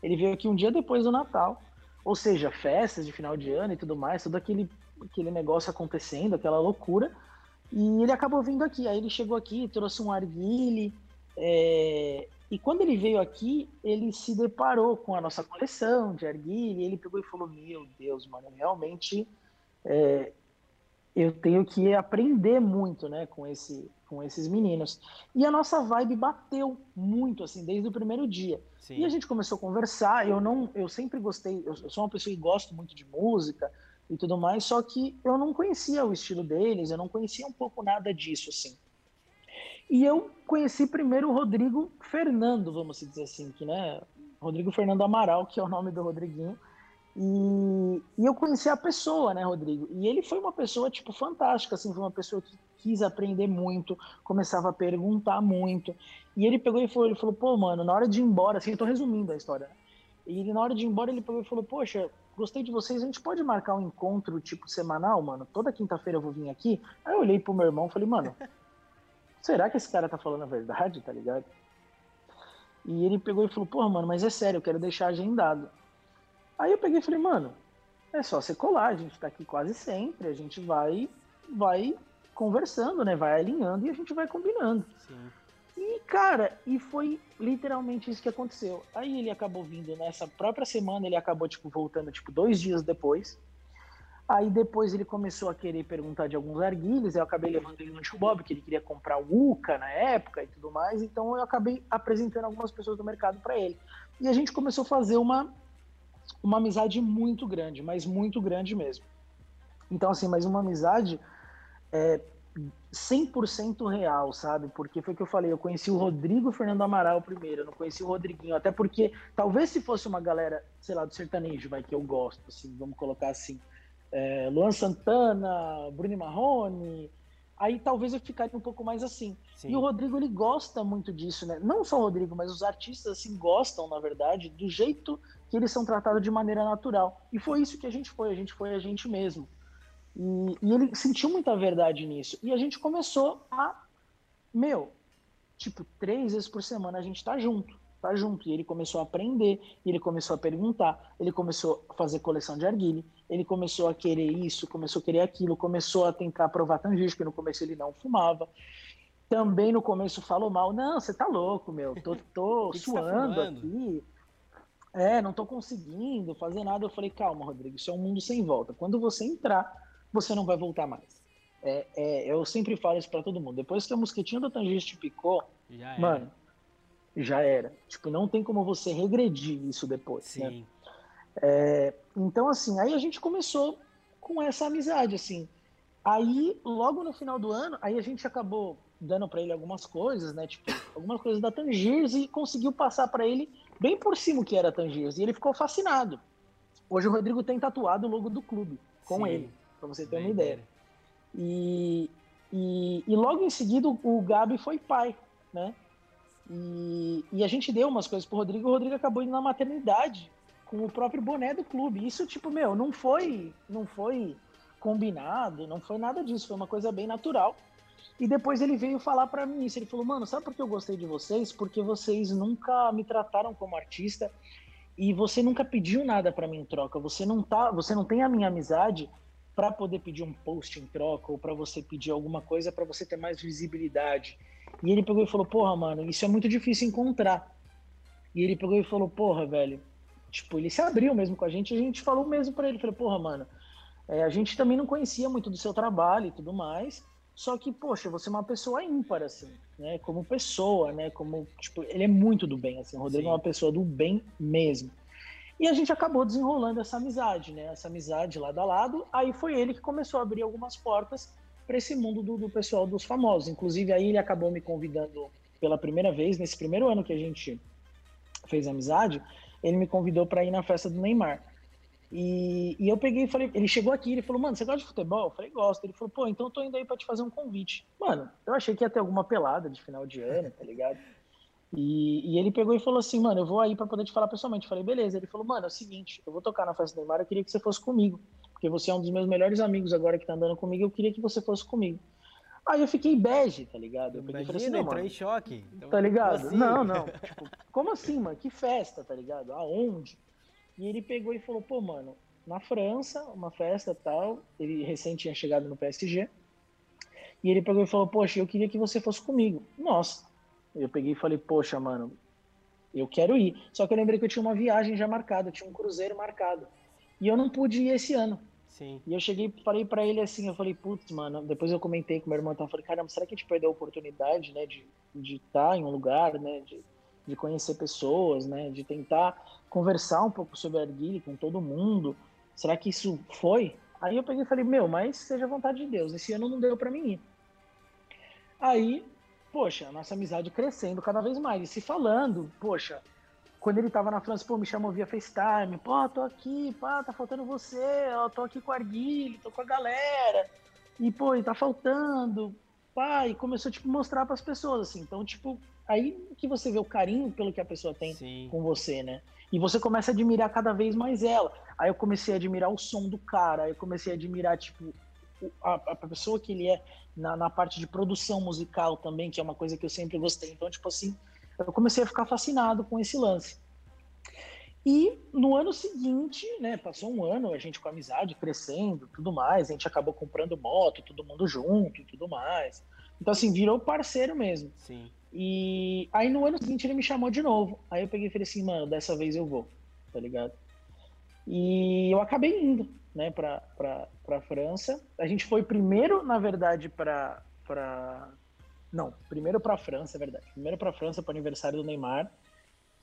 Ele veio aqui um dia depois do Natal. Ou seja, festas de final de ano e tudo mais, todo aquele, aquele negócio acontecendo, aquela loucura. E ele acabou vindo aqui. Aí ele chegou aqui, trouxe um arguile é, e quando ele veio aqui, ele se deparou com a nossa coleção de arguilha, e ele pegou e falou: Meu Deus, mano, realmente é, eu tenho que aprender muito né, com, esse, com esses meninos. E a nossa vibe bateu muito, assim, desde o primeiro dia. Sim. E a gente começou a conversar. Eu, não, eu sempre gostei, eu sou uma pessoa que gosto muito de música e tudo mais, só que eu não conhecia o estilo deles, eu não conhecia um pouco nada disso, assim. E eu conheci primeiro o Rodrigo Fernando, vamos dizer assim, que né, Rodrigo Fernando Amaral, que é o nome do Rodriguinho. E, e, eu conheci a pessoa, né, Rodrigo? E ele foi uma pessoa, tipo, fantástica, assim, foi uma pessoa que quis aprender muito, começava a perguntar muito. E ele pegou e falou, ele falou, pô, mano, na hora de ir embora, assim, eu tô resumindo a história, né? E ele, na hora de ir embora, ele pegou e falou, poxa, gostei de vocês, a gente pode marcar um encontro, tipo, semanal, mano? Toda quinta-feira eu vou vir aqui. Aí eu olhei pro meu irmão e falei, mano, será que esse cara tá falando a verdade, tá ligado? E ele pegou e falou, porra, mano, mas é sério, eu quero deixar agendado. Aí eu peguei e falei, mano, é só você colar, a gente tá aqui quase sempre, a gente vai, vai conversando, né? Vai alinhando e a gente vai combinando. Sim. E, cara, e foi literalmente isso que aconteceu. Aí ele acabou vindo nessa própria semana, ele acabou, tipo, voltando, tipo, dois dias depois. Aí depois ele começou a querer perguntar de alguns arguilhos, eu acabei levando ele no Chubob, que ele queria comprar o Uca na época e tudo mais, então eu acabei apresentando algumas pessoas do mercado para ele. E a gente começou a fazer uma, uma amizade muito grande, mas muito grande mesmo. Então, assim, mas uma amizade é, 100% real, sabe? Porque foi o que eu falei, eu conheci o Rodrigo Fernando Amaral primeiro, eu não conheci o Rodriguinho, até porque talvez se fosse uma galera, sei lá, do sertanejo, vai, que eu gosto, assim, vamos colocar assim, é, Luan Santana, Bruno Marrone, aí talvez eu ficaria um pouco mais assim. Sim. E o Rodrigo, ele gosta muito disso, né? Não só o Rodrigo, mas os artistas, assim, gostam, na verdade, do jeito que eles são tratados de maneira natural. E foi isso que a gente foi, a gente foi a gente mesmo. E, e ele sentiu muita verdade nisso. E a gente começou a, meu, tipo, três vezes por semana a gente tá junto tá junto. E ele começou a aprender, ele começou a perguntar, ele começou a fazer coleção de arguile, ele começou a querer isso, começou a querer aquilo, começou a tentar provar tangível, que no começo ele não fumava. também no começo falou mal. Não, você tá louco, meu. Tô, tô que suando que tá aqui. É, não tô conseguindo fazer nada. Eu falei, calma, Rodrigo, isso é um mundo sem volta. Quando você entrar, você não vai voltar mais. É, é, eu sempre falo isso para todo mundo. Depois que a mosquitinha da tangente picou, já mano, já era. Tipo, não tem como você regredir isso depois. Né? Sim. Né? É, então, assim, aí a gente começou com essa amizade, assim. Aí, logo no final do ano, aí a gente acabou dando para ele algumas coisas, né? Tipo, algumas coisas da Tangiers e conseguiu passar para ele bem por cima o que era Tangiers. E ele ficou fascinado. Hoje o Rodrigo tem tatuado o logo do clube com Sim, ele, para você ter uma ideia. E, e, e, logo em seguida o Gabi foi pai, né? E, e a gente deu umas coisas pro Rodrigo, o Rodrigo acabou indo na maternidade com o próprio boné do clube. Isso, tipo, meu, não foi, não foi combinado, não foi nada disso, foi uma coisa bem natural. E depois ele veio falar para mim isso. Ele falou, mano, sabe por que eu gostei de vocês? Porque vocês nunca me trataram como artista e você nunca pediu nada para mim em troca. Você não tá, você não tem a minha amizade para poder pedir um post em troca ou para você pedir alguma coisa para você ter mais visibilidade. E ele pegou e falou, porra, mano, isso é muito difícil encontrar. E ele pegou e falou, porra, velho, tipo, ele se abriu mesmo com a gente, a gente falou mesmo para ele, falou, porra, mano, é, a gente também não conhecia muito do seu trabalho e tudo mais. Só que, poxa, você é uma pessoa ímpar, assim, né? Como pessoa, né? Como, tipo, ele é muito do bem, assim. O Rodrigo Sim. é uma pessoa do bem mesmo. E a gente acabou desenrolando essa amizade, né? Essa amizade lado a lado. Aí foi ele que começou a abrir algumas portas para esse mundo do, do, pessoal dos famosos. Inclusive, aí ele acabou me convidando pela primeira vez, nesse primeiro ano que a gente fez amizade, ele me convidou para ir na festa do Neymar. E, e, eu peguei e falei, ele chegou aqui, ele falou, mano, você gosta de futebol? Eu falei, gosto. Ele falou, pô, então eu tô indo aí pra te fazer um convite. Mano, eu achei que ia ter alguma pelada de final de ano, tá ligado? E, e ele pegou e falou assim, mano, eu vou aí pra poder te falar pessoalmente. Eu falei, beleza. Ele falou, mano, é o seguinte, eu vou tocar na festa do Neymar, eu queria que você fosse comigo. Porque você é um dos meus melhores amigos agora que tá andando comigo, eu queria que você fosse comigo. Aí eu fiquei bege, tá ligado? Eu peguei Imagina, falei assim, entrou em choque. Então, tá ligado? Assim? Não, não. Tipo, como assim, mano? Que festa, tá ligado? Aonde? E ele pegou e falou, pô, mano, na França, uma festa tal. Ele recém tinha chegado no PSG. E ele pegou e falou: Poxa, eu queria que você fosse comigo. Nossa. Eu peguei e falei: Poxa, mano, eu quero ir. Só que eu lembrei que eu tinha uma viagem já marcada, tinha um cruzeiro marcado. E eu não pude ir esse ano. Sim. E eu cheguei falei para ele assim: Eu falei, putz, mano. Depois eu comentei com meu irmão, então eu falei: Caramba, será que a gente perdeu a oportunidade, né, de estar de tá em um lugar, né, de, de conhecer pessoas, né, de tentar conversar um pouco sobre a Arguile com todo mundo será que isso foi? Aí eu peguei e falei, meu, mas seja a vontade de Deus, esse ano não deu para mim ir. Aí, poxa, a nossa amizade crescendo cada vez mais, e se falando, poxa, quando ele tava na França, pô, me chamou via FaceTime, pô, tô aqui, pá, tá faltando você, ó, tô aqui com o Arguile, tô com a galera, e pô, e tá faltando, pá, e começou, tipo, mostrar para as pessoas, assim, então, tipo, aí que você vê o carinho pelo que a pessoa tem Sim. com você, né? E você começa a admirar cada vez mais ela. Aí eu comecei a admirar o som do cara, aí eu comecei a admirar, tipo, a, a pessoa que ele é na, na, parte de produção musical também, que é uma coisa que eu sempre gostei. Então, tipo assim, eu comecei a ficar fascinado com esse lance. E no ano seguinte, né, passou um ano, a gente com a amizade crescendo, tudo mais, a gente acabou comprando moto, todo mundo junto e tudo mais. Então, assim, virou parceiro mesmo. Sim. E aí no ano seguinte ele me chamou de novo. Aí eu peguei e falei assim, mano, dessa vez eu vou, tá ligado? E eu acabei indo, né, pra, pra França. A gente foi primeiro, na verdade, pra. pra... Não, primeiro pra França, é verdade. Primeiro pra França pro aniversário do Neymar.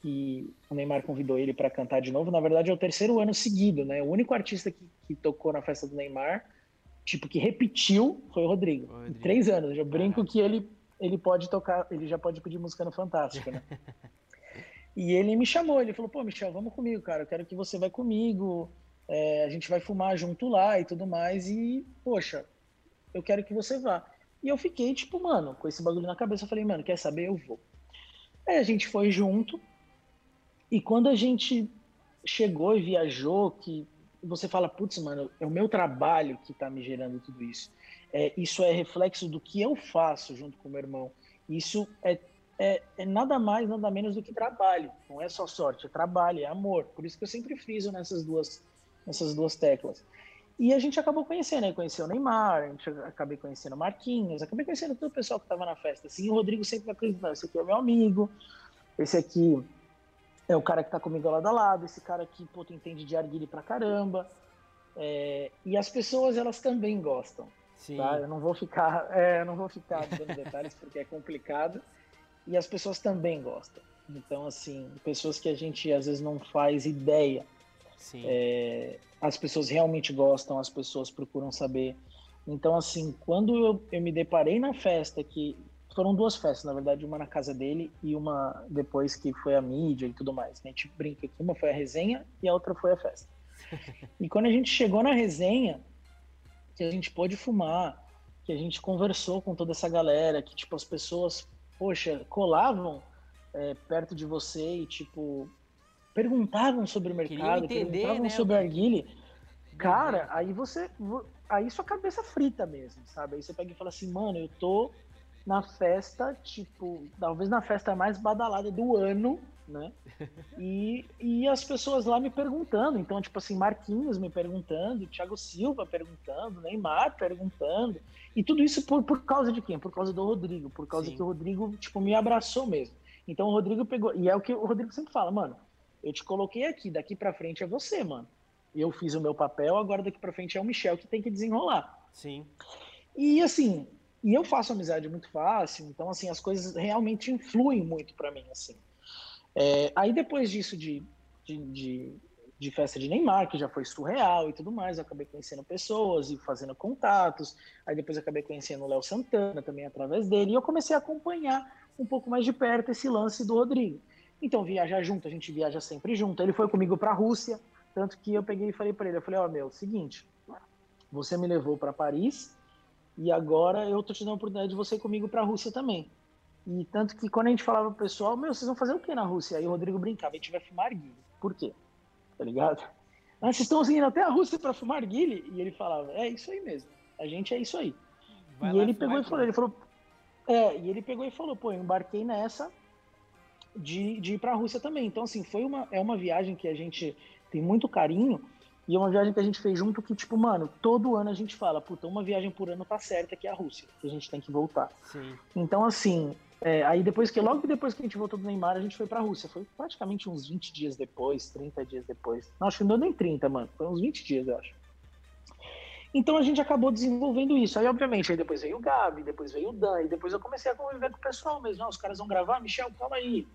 Que o Neymar convidou ele para cantar de novo. Na verdade, é o terceiro ano seguido, né? O único artista que, que tocou na festa do Neymar, tipo, que repetiu, foi o Rodrigo. O Rodrigo. Três anos. Eu brinco que ele ele pode tocar, ele já pode pedir música no Fantástico, né? e ele me chamou, ele falou, pô, Michel, vamos comigo, cara, eu quero que você vai comigo, é, a gente vai fumar junto lá e tudo mais, e, poxa, eu quero que você vá. E eu fiquei, tipo, mano, com esse bagulho na cabeça, eu falei, mano, quer saber? Eu vou. Aí a gente foi junto, e quando a gente chegou e viajou, que você fala, putz, mano, é o meu trabalho que tá me gerando tudo isso é, isso é reflexo do que eu faço junto com o meu irmão. Isso é, é, é, nada mais, nada menos do que trabalho. Não é só sorte, é trabalho, é amor. Por isso que eu sempre friso nessas duas, nessas duas teclas. E a gente acabou conhecendo, né? Conheceu o Neymar, a gente acabei conhecendo o Marquinhos, acabei conhecendo todo o pessoal que estava na festa. Assim, o Rodrigo sempre acreditando, esse aqui é meu amigo, esse aqui é o cara que tá comigo lado a lado, esse cara aqui, pô, entende de arguile pra caramba. É, e as pessoas, elas também gostam. Sim. Tá? Eu não vou ficar, é, eu não vou ficar dando detalhes porque é complicado. E as pessoas também gostam. Então, assim, pessoas que a gente às vezes não faz ideia. É, as pessoas realmente gostam, as pessoas procuram saber. Então, assim, quando eu, eu me deparei na festa, que foram duas festas, na verdade, uma na casa dele e uma depois que foi a mídia e tudo mais. Né? A gente brinca que uma foi a resenha e a outra foi a festa. e quando a gente chegou na resenha, que a gente pôde fumar, que a gente conversou com toda essa galera, que tipo as pessoas, poxa, colavam é, perto de você e, tipo, perguntavam sobre o mercado, entender, perguntavam né? sobre a arguile. Cara, aí você. Aí sua cabeça frita mesmo, sabe? Aí você pega e fala assim, mano, eu tô na festa, tipo, talvez na festa mais badalada do ano, né? E, e as pessoas lá me perguntando, então, tipo assim, Marquinhos me perguntando, Thiago Silva perguntando, Neymar perguntando, e tudo isso por, por causa de quem? Por causa do Rodrigo, por causa Sim. que o Rodrigo, tipo, me abraçou mesmo. Então o Rodrigo pegou. E é o que o Rodrigo sempre fala, mano. Eu te coloquei aqui, daqui para frente é você, mano. Eu fiz o meu papel, agora daqui para frente é o Michel que tem que desenrolar. Sim. E assim, e eu faço amizade muito fácil, então assim, as coisas realmente influem muito para mim, assim. É, aí depois disso de, de, de, de, festa de Neymar, que já foi surreal e tudo mais, eu acabei conhecendo pessoas e fazendo contatos. Aí depois acabei conhecendo o Léo Santana também através dele, e eu comecei a acompanhar um pouco mais de perto esse lance do Rodrigo. Então, viajar junto, a gente viaja sempre junto. Ele foi comigo para a Rússia, tanto que eu peguei e falei para ele, eu falei, ó, oh, meu, seguinte, você me levou para Paris e agora eu tô te dando a oportunidade de você ir comigo para a Rússia também. E tanto que quando a gente falava pro pessoal, meu, vocês vão fazer o que na Rússia? Aí o Rodrigo brincava, a gente vai fumar guile. Por quê? Tá ligado? Ah, vocês estão indo até a Rússia para fumar guile? E ele falava, é isso aí mesmo. A gente é isso aí. Vai e ele pegou e falou, ele falou, é, e ele pegou e falou, pô, eu embarquei nessa de, de ir para a Rússia também. Então, assim, foi uma, é uma viagem que a gente tem muito carinho e é uma viagem que a gente fez junto que, tipo, mano, todo ano a gente fala, puta, uma viagem por ano tá certa que é a Rússia, que a gente tem que voltar. Sim. Então, assim, é, aí depois que, logo depois que a gente voltou do Neymar, a gente foi pra Rússia. Foi praticamente uns 20 dias depois, 30 dias depois. Não, acho que não deu nem 30, mano. Foi uns 20 dias, eu acho. Então a gente acabou desenvolvendo isso. Aí, obviamente, aí depois veio o Gabi, depois veio o Dan, e depois eu comecei a conviver com o pessoal mesmo. Não, os caras vão gravar, Michel, calma aí.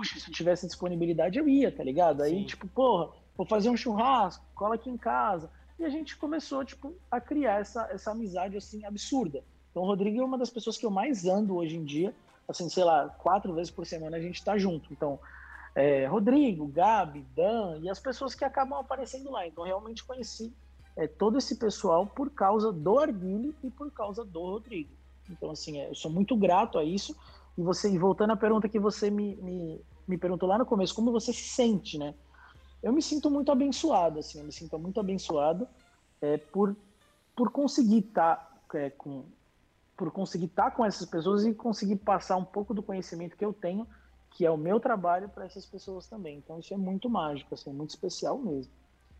Puxa, se eu tivesse disponibilidade, eu ia, tá ligado? Aí, Sim. tipo, porra, vou fazer um churrasco, cola aqui em casa. E a gente começou, tipo, a criar essa, essa amizade, assim, absurda. Então, o Rodrigo é uma das pessoas que eu mais ando hoje em dia. Assim, sei lá, quatro vezes por semana a gente tá junto. Então, é, Rodrigo, Gabi, Dan e as pessoas que acabam aparecendo lá. Então, realmente conheci é, todo esse pessoal por causa do Arguile e por causa do Rodrigo. Então, assim, é, eu sou muito grato a isso. E você, e voltando à pergunta que você me, me, me perguntou lá no começo, como você se sente, né? Eu me sinto muito abençoado, assim, eu me sinto muito abençoado é, por, por conseguir estar tá, é, com por conseguir estar tá com essas pessoas e conseguir passar um pouco do conhecimento que eu tenho, que é o meu trabalho, para essas pessoas também. Então isso é muito mágico, assim, muito especial mesmo.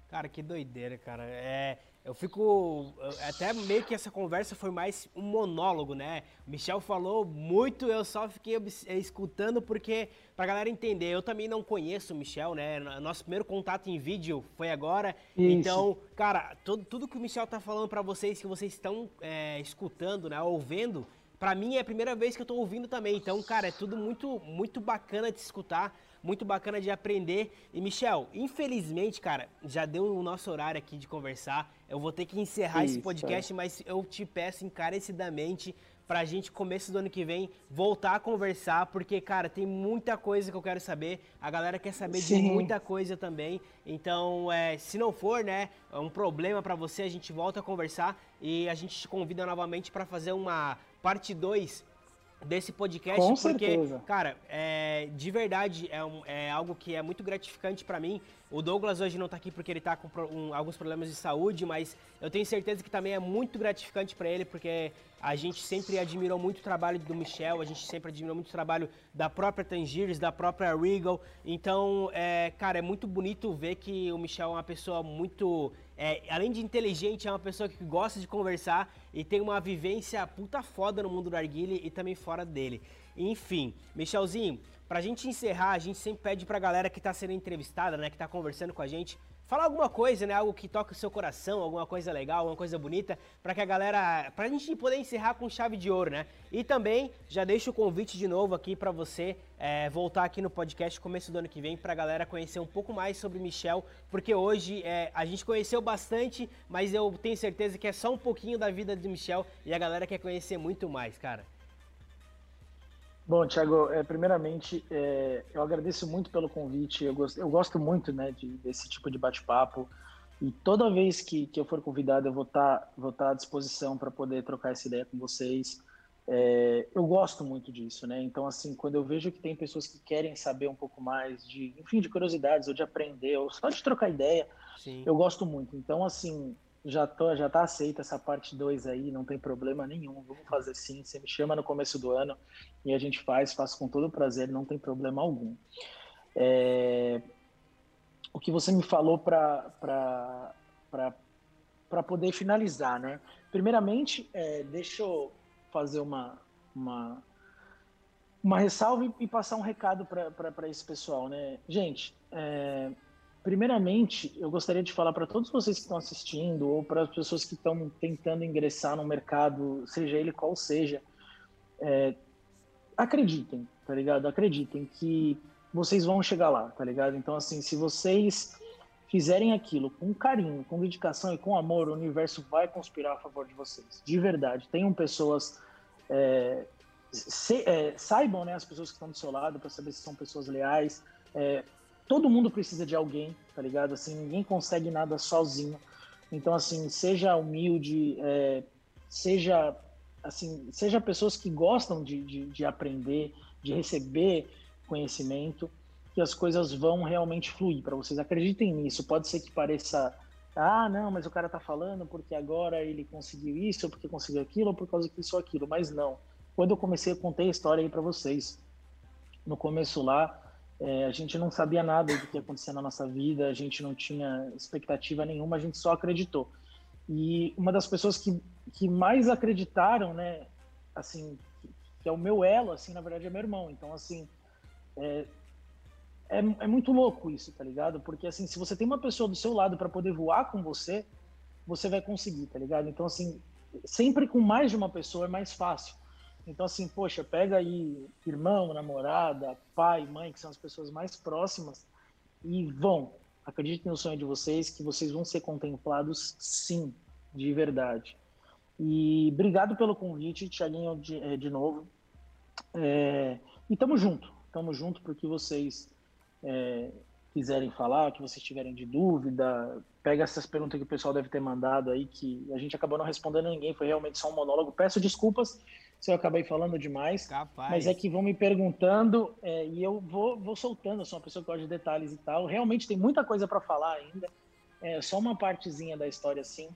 Cara, que doideira, cara. É, eu fico. Até meio que essa conversa foi mais um monólogo, né? O Michel falou muito, eu só fiquei é, escutando porque, pra galera entender, eu também não conheço o Michel, né? Nosso primeiro contato em vídeo foi agora. Isso. Então, cara, tudo, tudo que o Michel tá falando para vocês, que vocês estão é, escutando, né? Ouvindo, para mim é a primeira vez que eu tô ouvindo também. Então, cara, é tudo muito, muito bacana de escutar muito bacana de aprender. E Michel, infelizmente, cara, já deu o nosso horário aqui de conversar. Eu vou ter que encerrar Isso, esse podcast, é. mas eu te peço encarecidamente pra gente, começo do ano que vem, voltar a conversar, porque, cara, tem muita coisa que eu quero saber. A galera quer saber Sim. de muita coisa também. Então, é, se não for, né, é um problema para você, a gente volta a conversar e a gente te convida novamente para fazer uma parte 2 desse podcast, Com porque, certeza. cara, é, de verdade é, um, é algo que é muito gratificante para mim O Douglas hoje não está aqui porque ele está com um, alguns problemas de saúde, mas eu tenho certeza que também é muito gratificante para ele, porque a gente sempre admirou muito o trabalho do Michel, a gente sempre admirou muito o trabalho da própria Tangiers, da própria Regal. Então, é, cara, é muito bonito ver que o Michel é uma pessoa muito. É, além de inteligente, é uma pessoa que gosta de conversar e tem uma vivência puta foda no mundo do arguile e também fora dele. Enfim, Michelzinho, pra gente encerrar, a gente sempre pede pra galera que tá sendo entrevistada, né, que tá conversando com a gente, falar alguma coisa, né? Algo que toque o seu coração, alguma coisa legal, alguma coisa bonita, para que a galera, pra gente poder encerrar com chave de ouro, né? E também já deixo o convite de novo aqui para você é, voltar aqui no podcast começo do ano que vem para a galera conhecer um pouco mais sobre Michel, porque hoje é, a gente conheceu bastante, mas eu tenho certeza que é só um pouquinho da vida de Michel e a galera quer conhecer muito mais, cara. Bom, Thiago, é, primeiramente, é, eu agradeço muito pelo convite. Eu gosto, eu gosto muito né, de, desse tipo de bate-papo. E toda vez que, que eu for convidado, eu vou estar tá, vou tá à disposição para poder trocar essa ideia com vocês. É, eu gosto muito disso, né? Então, assim, quando eu vejo que tem pessoas que querem saber um pouco mais de, enfim, de curiosidades ou de aprender, ou só de trocar ideia, Sim. eu gosto muito. Então, assim, já, tô, já tá aceita essa parte 2 aí, não tem problema nenhum. Vamos fazer sim. Você me chama no começo do ano e a gente faz, faço com todo prazer, não tem problema algum. É... O que você me falou para poder finalizar, né? Primeiramente, é, deixa eu fazer uma, uma, uma ressalva e passar um recado para esse pessoal, né? Gente, é, Primeiramente, eu gostaria de falar para todos vocês que estão assistindo ou para as pessoas que estão tentando ingressar no mercado, seja ele qual seja, é, acreditem, tá ligado? Acreditem que vocês vão chegar lá, tá ligado? Então, assim, se vocês fizerem aquilo com carinho, com dedicação e com amor, o universo vai conspirar a favor de vocês. De verdade. Tenham pessoas. É, se, é, saibam né, as pessoas que estão do seu lado para saber se são pessoas leais. É, todo mundo precisa de alguém, tá ligado? Assim, ninguém consegue nada sozinho. Então, assim, seja humilde, é, seja assim, seja pessoas que gostam de, de, de, aprender, de receber conhecimento, que as coisas vão realmente fluir para vocês. Acreditem nisso. Pode ser que pareça, ah, não, mas o cara tá falando porque agora ele conseguiu isso, ou porque conseguiu aquilo, ou por causa disso ou aquilo. Mas não. Quando eu comecei, eu contei a história aí para vocês. No começo lá, é, a gente não sabia nada do que ia acontecer na nossa vida, a gente não tinha expectativa nenhuma, a gente só acreditou. E uma das pessoas que, que mais acreditaram, né, assim, que é o meu elo, assim, na verdade é meu irmão. Então, assim, é, é, é muito louco isso, tá ligado? Porque, assim, se você tem uma pessoa do seu lado para poder voar com você, você vai conseguir, tá ligado? Então, assim, sempre com mais de uma pessoa é mais fácil. Então, assim, poxa, pega aí irmão, namorada, pai, mãe, que são as pessoas mais próximas, e vão. Acreditem no sonho de vocês, que vocês vão ser contemplados, sim, de verdade. E obrigado pelo convite, Tiaguinho, de, eh, de novo. É, e tamo junto, tamo junto porque vocês é, quiserem falar, que vocês tiverem de dúvida, pega essas perguntas que o pessoal deve ter mandado aí, que a gente acabou não respondendo ninguém, foi realmente só um monólogo. Peço desculpas se eu acabei falando demais. Capaz. Mas é que vão me perguntando é, e eu vou, vou soltando. Eu sou uma pessoa que gosta de detalhes e tal. Realmente tem muita coisa para falar ainda. É só uma partezinha da história, sim.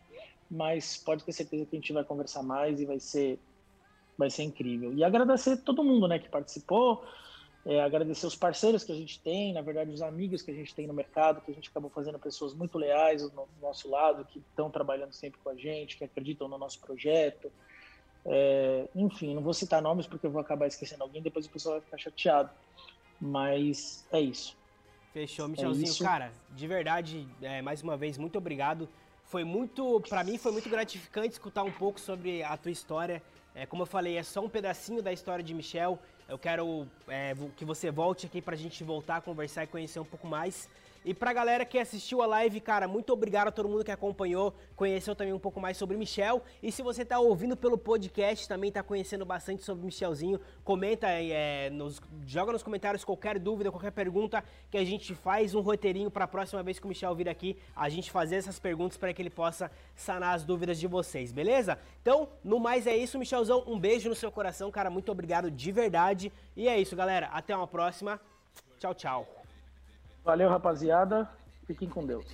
Mas pode ter certeza que a gente vai conversar mais e vai ser, vai ser incrível. E agradecer todo mundo né, que participou. É, agradecer os parceiros que a gente tem, na verdade, os amigos que a gente tem no mercado, que a gente acabou fazendo pessoas muito leais no nosso lado, que estão trabalhando sempre com a gente, que acreditam no nosso projeto. É, enfim, não vou citar nomes porque eu vou acabar esquecendo alguém, depois o pessoal vai ficar chateado. Mas é isso. Fechou, Michelzinho. É cara, de verdade, é, mais uma vez, muito obrigado. Foi muito, para mim, foi muito gratificante escutar um pouco sobre a tua história. É, como eu falei, é só um pedacinho da história de Michel. Eu quero é, que você volte aqui pra gente voltar a conversar e conhecer um pouco mais. E pra galera que assistiu a live, cara, muito obrigado a todo mundo que acompanhou, conheceu também um pouco mais sobre Michel. E se você tá ouvindo pelo podcast, também tá conhecendo bastante sobre Michelzinho, comenta, é, nos, joga nos comentários qualquer dúvida, qualquer pergunta que a gente faz um roteirinho pra próxima vez que o Michel vir aqui, a gente fazer essas perguntas para que ele possa sanar as dúvidas de vocês, beleza? Então, no mais é isso, Michelzão, um beijo no seu coração, cara, muito obrigado de verdade. E é isso, galera, até uma próxima. Tchau, tchau. Valeu, rapaziada. Fiquem com Deus.